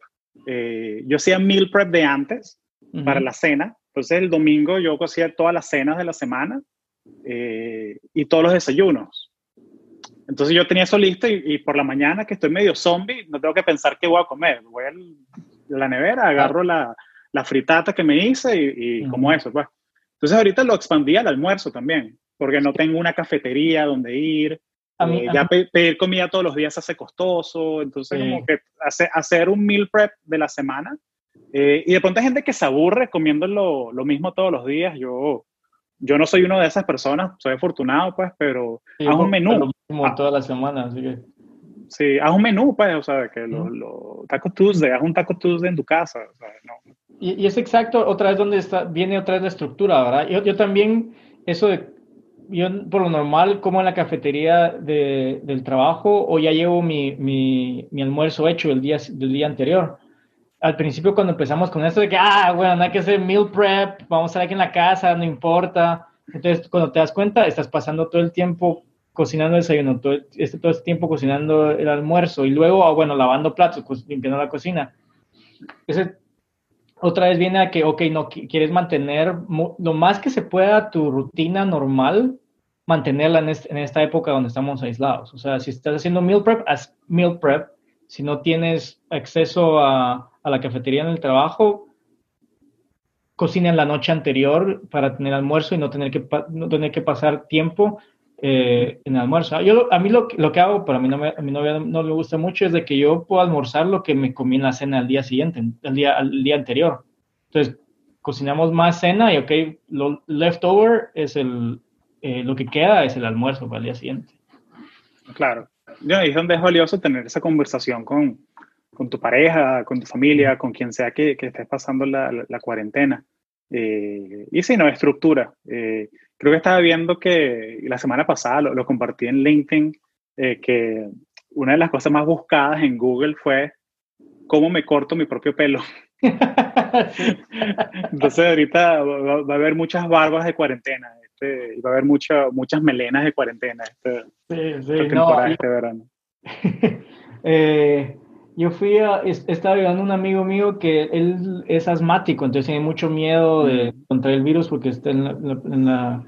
Eh, yo hacía meal prep de antes para la cena. Entonces el domingo yo hacía todas las cenas de la semana eh, y todos los desayunos. Entonces yo tenía eso listo y, por la mañana que estoy medio zombie, no tengo que pensar qué voy a comer. Voy a la nevera, agarro la, la fritata que me hice y, como eso. Pues. Entonces ahorita lo expandí al almuerzo también, porque no tengo una cafetería donde ir. Eh, ya pedir comida todos los días hace costoso, entonces como que hace, hacer un meal prep de la semana. Eh, y de pronto hay gente que se aburre comiendo lo, lo, mismo todos los días. Yo, yo no soy una de esas personas, soy afortunado, pues, pero haz un menú. Lo mismo ah. toda la semana, así que... Sí, haz un menú, pues, o sea, que los lo, Taco Tuesday, haz un Taco Tuesday en tu casa, o sea, no. Y, es exacto, otra vez donde viene otra vez la estructura, ¿verdad? Yo, también, eso de yo por lo normal como en la cafetería de, del trabajo o ya llevo mi, mi, almuerzo hecho el día, del día anterior. Al principio cuando empezamos con esto de que, ah, bueno, no hay que hacer meal prep, vamos a estar aquí en la casa, no importa. Entonces, cuando te das cuenta, estás pasando todo el tiempo cocinando el desayuno, todo este, todo este tiempo cocinando el almuerzo y luego, ah, bueno, lavando platos, pues, limpiando la cocina. Ese otra vez viene a que, ok, no, quieres mantener lo más que se pueda tu rutina normal, mantenerla en, en, esta época donde estamos aislados. O sea, si estás haciendo meal prep, haz meal prep. Si no tienes acceso a, a la cafetería en el trabajo, cocina en la noche anterior para tener almuerzo y no tener que, no tener que pasar tiempo eh, en el almuerzo. Yo, a mí lo, lo, que hago, pero a mí no me, a mi novia no le gusta mucho, es de que yo puedo almorzar lo que me comí en la cena al día siguiente, el día, al día anterior. Entonces, cocinamos más cena y, ok, lo leftover es el, eh, lo que queda es el almuerzo para el día siguiente. Claro. es donde es valioso tener esa conversación con, con tu pareja, con tu familia, con quien sea que, que estés pasando la, la, cuarentena. Eh, y si no, estructura. Eh, creo que estaba viendo que la semana pasada lo, lo compartí en LinkedIn, eh, que una de las cosas más buscadas en Google fue cómo me corto mi propio pelo. Entonces ahorita va, va, a haber muchas barbas de cuarentena. Este, va a haber mucha, muchas melenas de cuarentena este, sí, sí, no, este verano. eh, yo fui a, estaba ayudando a un amigo mío que él es asmático, entonces tiene mucho miedo de contraer el virus porque está en, en, la,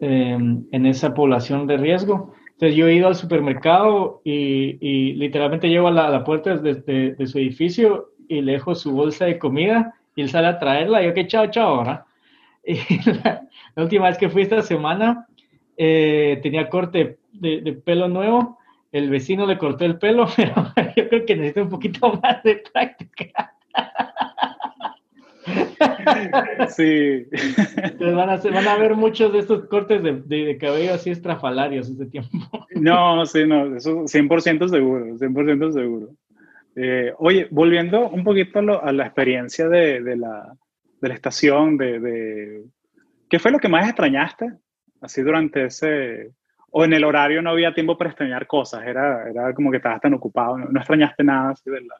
em, en esa población de riesgo. Entonces yo he ido al supermercado y, y literalmente llego a la, a la puerta de, de, de, su edificio y le dejo su bolsa de comida y él sale a traerla. Y yo que chao, chao, ¿verdad? Y la, la, última vez que fui esta semana eh, tenía corte de, de pelo nuevo el vecino le cortó el pelo, pero yo creo que necesita un poquito más de práctica. Sí. Entonces van a, ser, van a ver muchos de estos cortes de, de, de cabello así estrafalarios ese tiempo. No, sí, no, eso 100% seguro, 100% seguro. Eh, oye, volviendo un poquito a, la experiencia de, de, la, de la estación, de, de, ¿qué fue lo que más extrañaste así durante ese, o en el horario no había tiempo para extrañar cosas, era, era como que estabas tan ocupado, no, no extrañaste nada así la...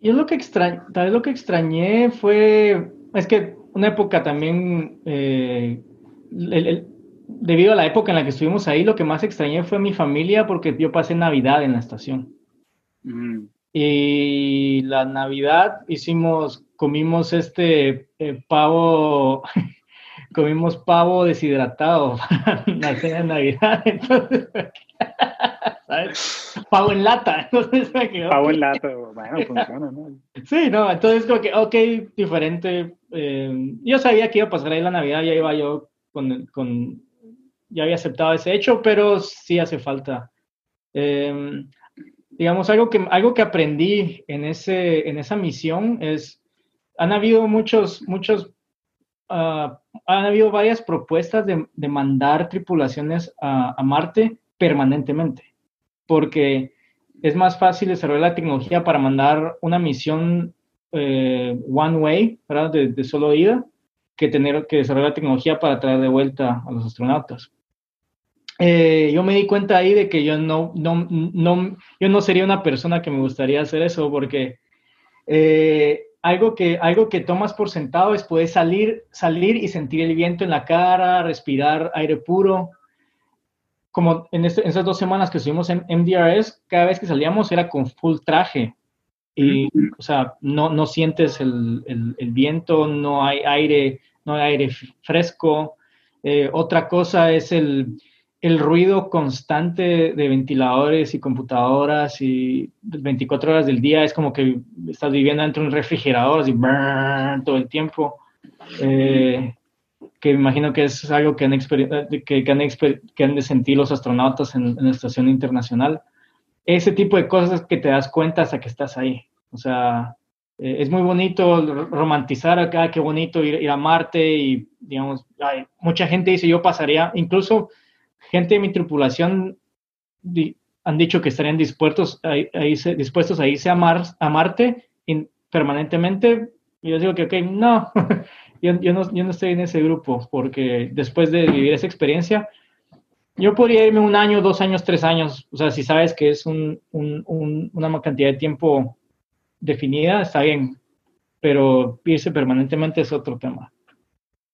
Yo lo que extrañé, tal vez lo que extrañé fue, es que una época también, eh, el, el, debido a la época en la que estuvimos ahí, lo que más extrañé fue mi familia porque yo pasé Navidad en la estación. Mm. Y la Navidad hicimos, comimos este eh, pavo comimos pavo deshidratado para la cena de Navidad. Entonces, ¿sabes? Pavo en lata. Entonces, pavo en lata, bueno, funciona, ¿no? Sí, no, entonces creo que, ok, diferente. Eh, yo sabía que iba a pasar ahí la Navidad, ya iba yo con, con ya había aceptado ese hecho, pero sí hace falta. Eh, digamos, algo que, algo que aprendí en, ese, en esa misión es, han habido muchos, muchos uh, han habido varias propuestas de, de mandar tripulaciones a, a, Marte permanentemente, porque es más fácil desarrollar la tecnología para mandar una misión eh, one way, ¿verdad? De, de, solo ida, que tener que desarrollar la tecnología para traer de vuelta a los astronautas. Eh, yo me di cuenta ahí de que yo no, no, no, yo no sería una persona que me gustaría hacer eso, porque eh, algo que, algo que tomas por sentado es poder salir, salir y sentir el viento en la cara, respirar aire puro. Como en, este, esas dos semanas que estuvimos en MDRS, cada vez que salíamos era con full traje. Y, o sea, no, no sientes el, el, el viento, no hay aire, no hay aire fresco. Eh, otra cosa es el, el ruido constante de ventiladores y computadoras y 24 horas del día es como que estás viviendo dentro de un refrigerador así brrr, todo el tiempo. Eh, que imagino que es algo que han, que, que, que han, de sentir los astronautas en, la estación internacional. Ese tipo de cosas que te das cuenta hasta que estás ahí. O sea, eh, es muy bonito romantizar acá, qué bonito ir, ir a Marte y, digamos, hay, mucha gente dice, yo pasaría, incluso gente de mi tripulación han dicho que estarían dispuestos a, irse, a irse Marte permanentemente. Y yo digo que, ok, no, yo, no, yo no estoy en ese grupo, porque después de vivir esa experiencia, yo podría irme un año, dos años, tres años. O sea, si sabes que es un, una cantidad de tiempo definida, está bien. Pero irse permanentemente es otro tema.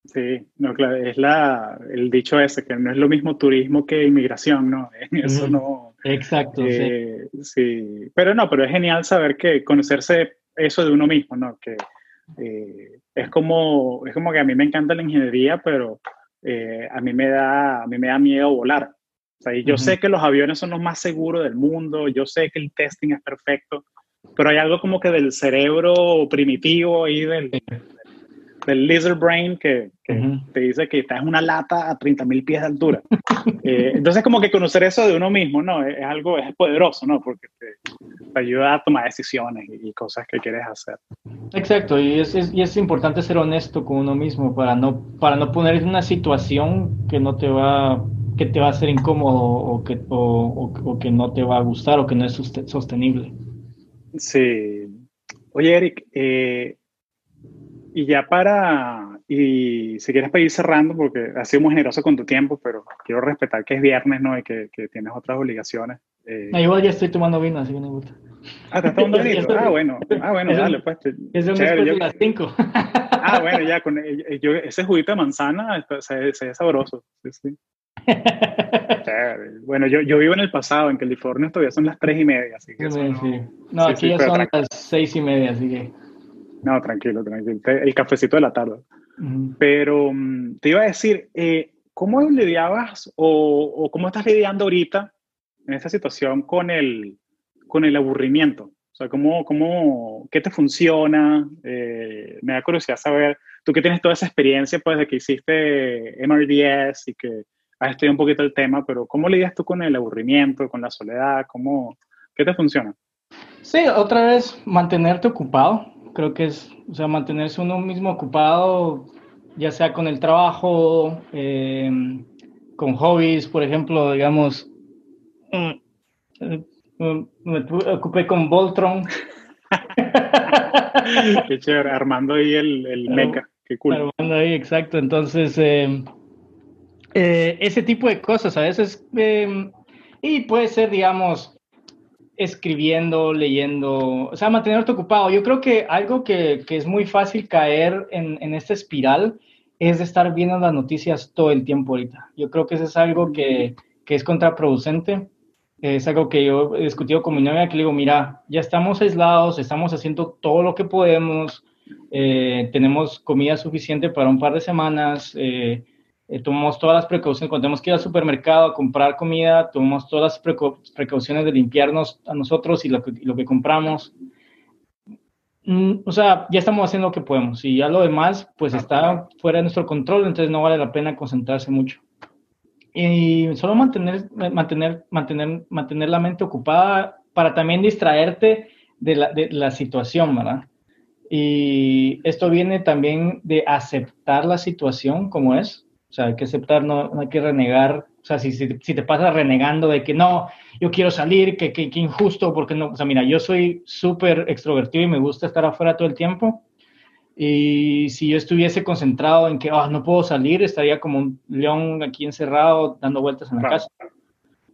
Sí, no, claro, es la, el dicho ese, que no es lo mismo turismo que inmigración, ¿no? Eso no... Exacto, eh, sí. sí. Pero no, pero es genial saber que conocerse eso de uno mismo, ¿no? Que eh, es, como, es como que a mí me encanta la ingeniería, pero eh, a, mí me da, a mí me da miedo volar. O sea, y yo uh -huh. sé que los aviones son los más seguros del mundo, yo sé que el testing es perfecto, pero hay algo como que del cerebro primitivo y del, del lizard brain que, que uh -huh. te dice que estás en una lata a 30 mil pies de altura. eh, entonces, como que conocer eso de uno mismo, ¿no? Es, es, algo, es poderoso, ¿no? Porque te, te ayuda a tomar decisiones y, cosas que quieres hacer. Exacto, y es, y es importante ser honesto con uno mismo para no, para no poner en una situación que no te va que te va a ser incómodo o que, o, o, que no te va a gustar o que no es sostenible. Sí. Oye, Eric, eh, y ya para, y si quieres pedir cerrando, porque has sido muy generoso con tu tiempo, pero quiero respetar que es viernes, ¿no? Y que, que tienes otras obligaciones. Eh, igual ya estoy tomando vino, así que me gusta. Ah, ¿estás tomando vino? ah, bueno. Ah, bueno, dale, pues. Es de chévere, yo, las 5. ah, bueno, ya, con yo, ese juguito de manzana se, se ve sabroso. Sí, sí. bueno, yo, yo, vivo en el pasado, en California todavía son las 3 y media, así que... Sí, sí. No, aquí ya son las 6 y media, así que... No, tranquilo, tranquilo. El cafecito de la tarde. Pero mm, te iba a decir, eh, ¿cómo lidiabas o, o, cómo estás lidiando ahorita en esta situación con el, con el aburrimiento? O sea, ¿cómo, cómo, ¿qué te funciona? Eh, me da curiosidad saber, tú que tienes toda esa experiencia, pues, de que hiciste MRDS y que has estudiado un poquito el tema, pero ¿cómo lidias tú con el aburrimiento, con la soledad? ¿Cómo, ¿Qué te funciona? Sí, otra vez, mantenerte ocupado creo que es, o sea, mantenerse uno mismo ocupado, ya sea con el trabajo, eh, con hobbies, por ejemplo, digamos, mm, eh, me ocupé con Voltron. Qué chévere, armando ahí el, el mecha, qué cool. Armando ahí, exacto. Entonces, eh, ese tipo de cosas a veces, y puede ser, digamos, escribiendo, leyendo, o sea, mantenerte ocupado. Yo creo que algo que, que es muy fácil caer en, en, esta espiral es de estar viendo las noticias todo el tiempo ahorita. Yo creo que eso es algo que, que es contraproducente. Es algo que yo he discutido con mi novia, que le digo, mira, ya estamos aislados, estamos haciendo todo lo que podemos, eh, tenemos comida suficiente para un par de semanas, eh, eh, tomamos todas las precauciones, cuando tenemos que ir al supermercado a comprar comida, tomamos todas las precauciones de limpiarnos a nosotros y lo que, lo que compramos. Mm, o sea, ya estamos haciendo lo que podemos y ya lo demás pues está fuera de nuestro control, entonces no vale la pena concentrarse mucho. Y solo mantener, mantener, mantener, mantener la mente ocupada para también distraerte de la, de la situación, ¿verdad? Y esto viene también de aceptar la situación como es, sea, hay que aceptar, no, hay que renegar. O sea, si, si, te pasas renegando de que no, yo quiero salir, que, que, injusto, porque no. O sea, mira, yo soy súper extrovertido y me gusta estar afuera todo el tiempo. Y si yo estuviese concentrado en que oh, no puedo salir, estaría como un león aquí encerrado dando vueltas en la casa.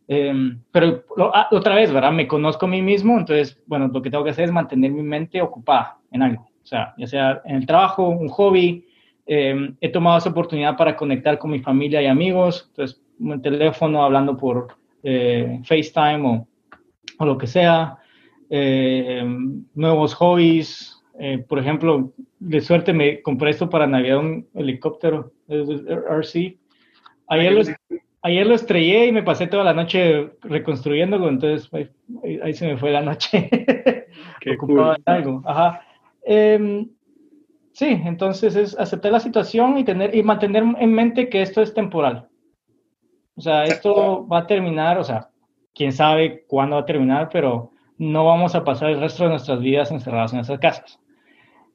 Em, pero ah, otra vez, ¿verdad? Me conozco a mí mismo, entonces, bueno, lo que tengo que hacer es mantener mi mente ocupada en algo. O sea, ya sea en el trabajo, un hobby, eh, he tomado esa oportunidad para conectar con mi familia y amigos, entonces, un teléfono, hablando por eh, FaceTime o, o, lo que sea, eh, nuevos hobbies. por ejemplo, de suerte me compré esto para Navidad, un helicóptero RC. Ayer lo, ayer lo estrellé y me pasé toda la noche reconstruyéndolo, entonces ahí, se me fue la noche. Qué cool. algo. Ajá. Em, Sí, entonces es aceptar la situación y, tener, y mantener en mente que esto es temporal. O sea, esto va a terminar, o sea, quién sabe cuándo va a terminar, pero no vamos a pasar el resto de nuestras vidas encerradas en esas casas.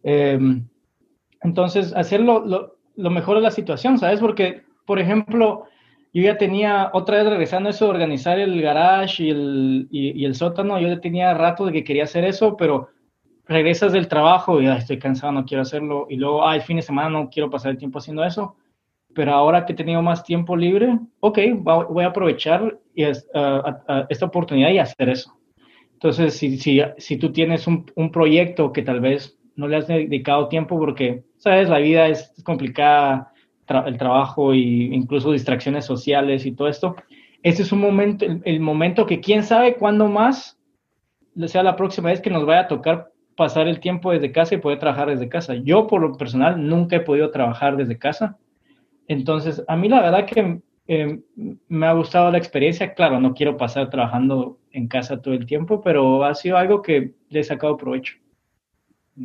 Em, entonces, hacer lo, lo, mejor de la situación, ¿sabes? Porque, por ejemplo, yo ya tenía, otra vez regresando a eso, organizar el garage y el, y el sótano, yo ya tenía rato de que quería hacer eso, pero regresas del trabajo y estoy cansado, no quiero hacerlo, y luego, ah, el fin de semana no quiero pasar el tiempo haciendo eso, pero ahora que he tenido más tiempo libre, ok, voy a aprovechar esta oportunidad y hacer eso. Entonces, si, si, si tú tienes un, un, proyecto que tal vez no le has dedicado tiempo porque, sabes, la vida es complicada, el trabajo e incluso distracciones sociales y todo esto, este es un momento, el, el momento que quién sabe cuándo más sea la próxima vez que nos vaya a tocar pasar el tiempo desde casa y poder trabajar desde casa. Yo, por lo personal, nunca he podido trabajar desde casa. Entonces, a mí la verdad que eh, me ha gustado la experiencia. Claro, no quiero pasar trabajando en casa todo el tiempo, pero ha sido algo que le he sacado provecho.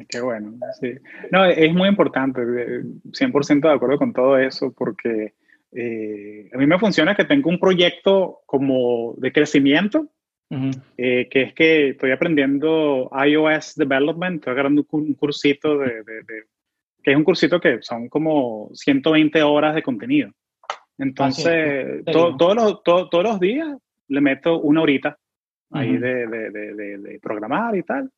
Qué bueno, sí. No, es muy importante, 100% de acuerdo con todo eso, porque eh, a mí me funciona que tengo un proyecto como de crecimiento eh, que es que estoy aprendiendo iOS Development, estoy agarrando un, cursito de, que es un cursito que son como 120 horas de contenido. Entonces, todos, los, todos los días le meto una horita ahí de, de, programar y tal.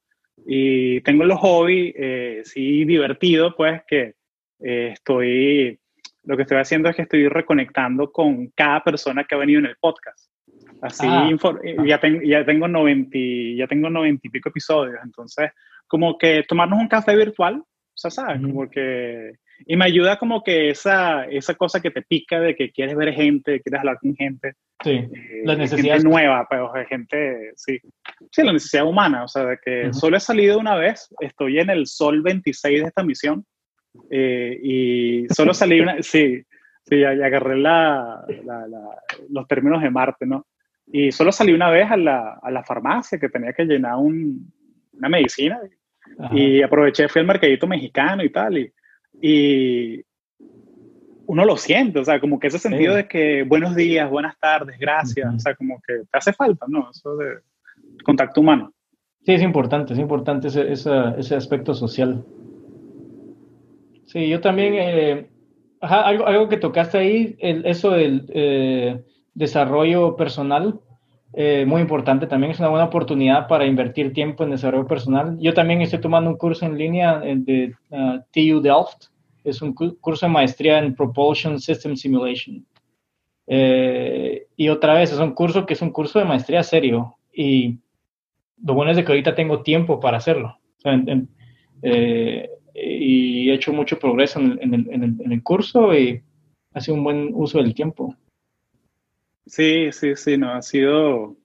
Y tengo los hobbies, eh, sí, divertido, pues que eh, estoy, lo que estoy haciendo es que estoy reconectando con cada persona que ha venido en el podcast. Así, ah. eh, ya, tengo, ya, tengo 90, ya tengo 90 y pico episodios, entonces, como que tomarnos un café virtual, o sea, ¿sabes? Como que y me ayuda como que esa, esa cosa que te pica de que quieres ver gente, quieres hablar con gente. Sí, eh, la necesidad. Gente nueva, pero de gente, sí. Sí, la necesidad humana, o sea, de que solo he salido una vez, estoy en el sol 26 de esta misión eh, y solo salí una, sí, sí, ya, agarré la, la, los términos de Marte, ¿no? Y solo salí una vez a la, a la farmacia que tenía que llenar un, una medicina y aproveché, fui al mercadito mexicano y tal, y y uno lo siente, o sea, como que ese sentido de que buenos días, buenas tardes, gracias, o sea, como que te hace falta, ¿no? Eso de contacto humano. Sí, es importante, es importante ese, ese, aspecto social. Sí, yo también, eh, algo, algo, que tocaste ahí, el, eso del eh, desarrollo personal, eh, muy importante también, es una buena oportunidad para invertir tiempo en desarrollo personal. Yo también estoy tomando un curso en línea de uh, TU Delft, es un curso de maestría en Propulsion System Simulation. Eh, y otra vez, es un curso que es un curso de maestría serio y lo bueno es que ahorita tengo tiempo para hacerlo. Eh, y he hecho mucho progreso en el, el curso y ha sido un buen uso del tiempo. Sí, sí, sí, no, ha sido,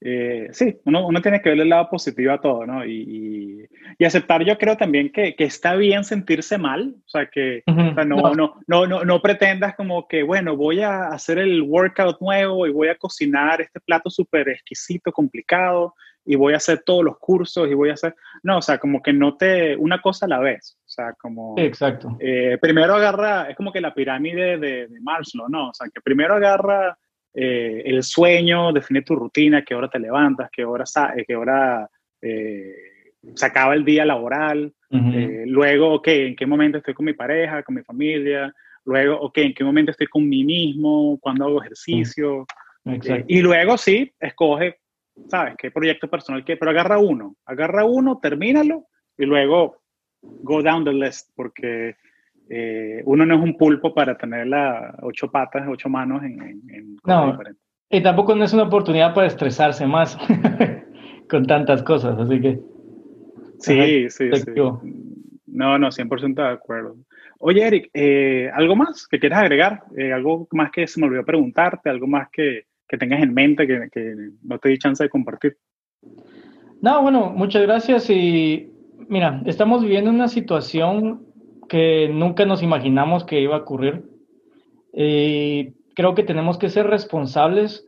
eh, sí, uno, uno, tiene que ver el lado positivo a todo, ¿no? Y, y, aceptar, yo creo también que, que, está bien sentirse mal, o sea, que no, no. No, no, no, pretendas como que, bueno, voy a hacer el workout nuevo y voy a cocinar este plato súper exquisito, complicado, y voy a hacer todos los cursos y voy a hacer, no, o sea, como que no te, una cosa a la vez, o sea, como... exacto. Eh, primero agarra, es como que la pirámide de, de Maslow, ¿no? O sea, que primero agarra eh, el sueño, define tu rutina, qué hora te levantas, qué hora, eh, qué hora eh, se acaba el día laboral, luego, ok, en qué momento estoy con mi pareja, con mi familia, luego, ok, en qué momento estoy con mí mismo, cuando hago ejercicio, y luego sí, escoge, ¿sabes? ¿Qué proyecto personal que Pero agarra uno, agarra uno, termínalo y luego go down the list, porque eh, uno no es un pulpo para tener las ocho patas, ocho manos en, en, no, y tampoco no es una oportunidad para estresarse más con tantas cosas, así que... Sí, sí, sí. No, no, 100% de acuerdo. Oye, Eric, eh, ¿algo más que quieras agregar? Eh, ¿Algo más que se me olvidó preguntarte? ¿Algo más que, que tengas en mente que, que no te di chance de compartir? No, bueno, muchas gracias y mira, estamos viviendo una situación que nunca nos imaginamos que iba a ocurrir. Eh, creo que tenemos que ser responsables.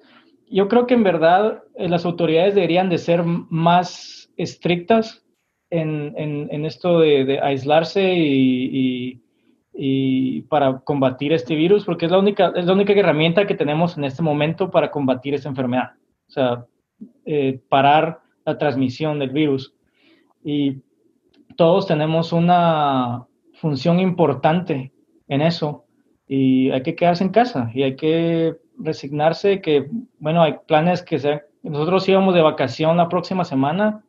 Yo creo que en verdad eh, las autoridades deberían de ser más estrictas en, en, esto de, aislarse y, y, para combatir este virus, porque es la, única, es la única herramienta que tenemos en este momento para combatir esta enfermedad. O sea, eh, parar la transmisión del virus. Y todos tenemos una, función importante en eso y hay que quedarse en casa y hay que resignarse que, bueno, hay planes que nosotros íbamos de vacación la próxima semana,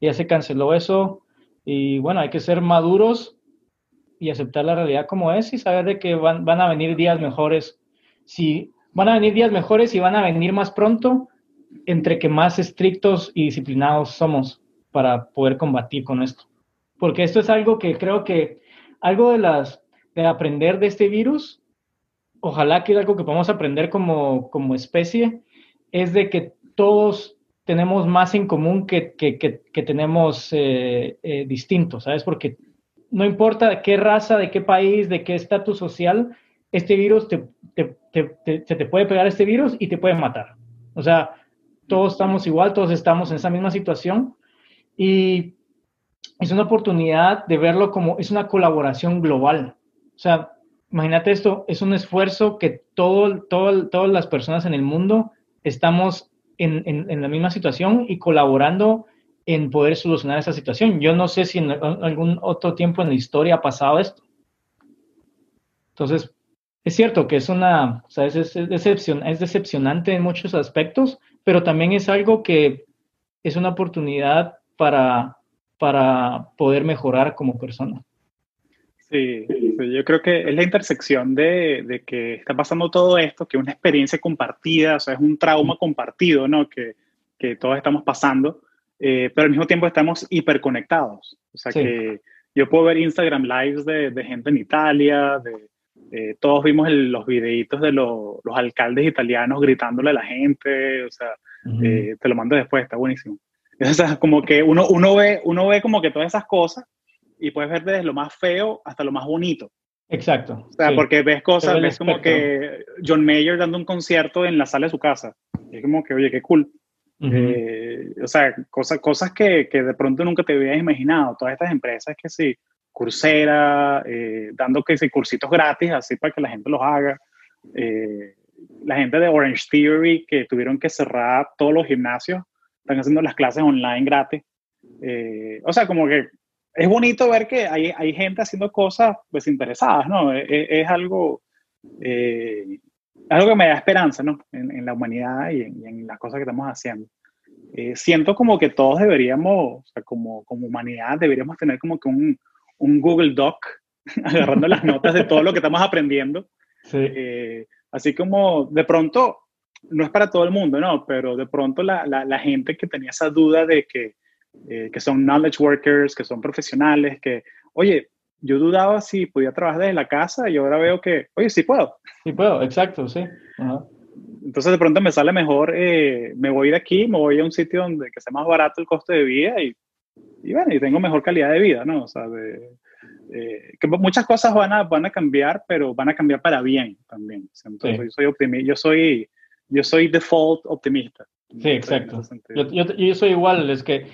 ya se canceló eso y bueno, hay que ser maduros y aceptar la realidad como es y saber de que van, van a venir días mejores. Si van a venir días mejores y van a venir más pronto, entre que más estrictos y disciplinados somos para poder combatir con esto. Porque esto es algo que creo que algo de las de aprender de este virus, ojalá que algo que podamos aprender como, especie, es de que todos tenemos más en común que, que, que, tenemos eh, eh, distintos, ¿sabes? Porque no importa de qué raza, de qué país, de qué estatus social, este virus te, se te puede pegar este virus y te puede matar. O sea, todos estamos igual, todos estamos en esa misma situación y es una oportunidad de verlo como es una colaboración global. O sea, imagínate esto, es un esfuerzo que todo, todo, todas las personas en el mundo estamos en, en, la misma situación y colaborando en poder solucionar esa situación. Yo no sé si en algún otro tiempo en la historia ha pasado esto. Entonces, es cierto que es una, o sea, es, es, es decepcionante en muchos aspectos, pero también es algo que es una oportunidad para, para poder mejorar como persona. Sí, yo creo que es la intersección de, de, que está pasando todo esto, que es una experiencia compartida, o sea, es un trauma compartido, ¿no? Que, que todos estamos pasando, eh, pero al mismo tiempo estamos hiperconectados. O sea, que yo puedo ver Instagram Lives de, de gente en Italia, de, eh, todos vimos los videitos de los alcaldes italianos gritándole a la gente, o sea, eh, te lo mando después, está buenísimo. O sea, como que uno, uno, ve, uno ve como que todas esas cosas y puedes ver desde lo más feo hasta lo más bonito. Exacto. O sea, porque ves cosas, ves como que John Mayer dando un concierto en la sala de su casa. Y es como que, oye, qué cool. Eh, o sea, cosas, cosas que, que, de pronto nunca te habías imaginado. Todas estas empresas que sí, Coursera, eh, dando que sí, cursitos gratis, así para que la gente los haga. Eh, la gente de Orange Theory que tuvieron que cerrar todos los gimnasios, están haciendo las clases online gratis. o sea, como que es bonito ver que hay, hay gente haciendo cosas desinteresadas, ¿no? Es, es algo, eh, algo que me da esperanza, ¿no? En, en la humanidad y en, en, las cosas que estamos haciendo. Eh, siento como que todos deberíamos, o sea, como, como humanidad, deberíamos tener como que un, un Google Doc agarrando las notas de todo lo que estamos aprendiendo. Sí. Eh, así como de pronto, no es para todo el mundo, ¿no? Pero de pronto la, la, la gente que tenía esa duda de que eh, que son knowledge workers, que son profesionales, que, oye, yo dudaba si podía trabajar desde la casa y ahora veo que, oye, sí puedo. Sí puedo, exacto, sí. Entonces de pronto me sale mejor, eh, me voy de aquí, me voy a un sitio donde que sea más barato el costo de vida y, y bueno, y tengo mejor calidad de vida, ¿no? O sea, eh, que muchas cosas van a, van a cambiar, pero van a cambiar para bien también. Entonces yo soy optimista, yo soy, yo soy default optimista. Sí, exacto. Yo, yo, yo soy igual, es que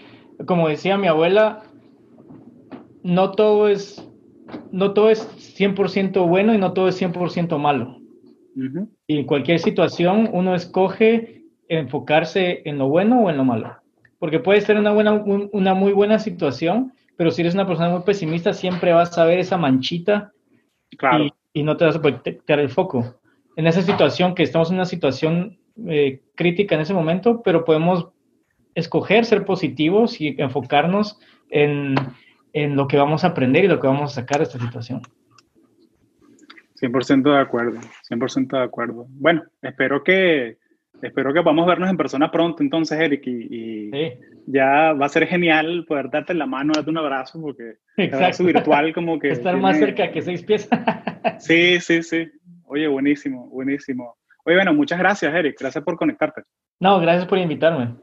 como decía mi abuela, no todo es, no todo es 100% bueno y no todo es 100% malo. Y en cualquier situación uno escoge enfocarse en lo bueno o en lo malo. Porque puede ser una, buena, una muy buena situación, pero si eres una persona muy pesimista, siempre vas a ver esa manchita y, no te vas a proyectar el foco. En esa situación, que estamos en una situación eh, crítica en ese momento, pero podemos escoger ser positivos y enfocarnos en, en, lo que vamos a aprender y lo que vamos a sacar de esta situación. 100% de acuerdo, 100% de acuerdo. Bueno, espero que, espero que podamos vernos en persona pronto entonces, Eric, y, ya va a ser genial poder darte la mano, darte un abrazo, porque el abrazo virtual como que... Estar más cerca que seis pies. sí, sí, sí. Oye, buenísimo, buenísimo. Oye, bueno, muchas gracias, Eric. Gracias por conectarte. No, gracias por invitarme.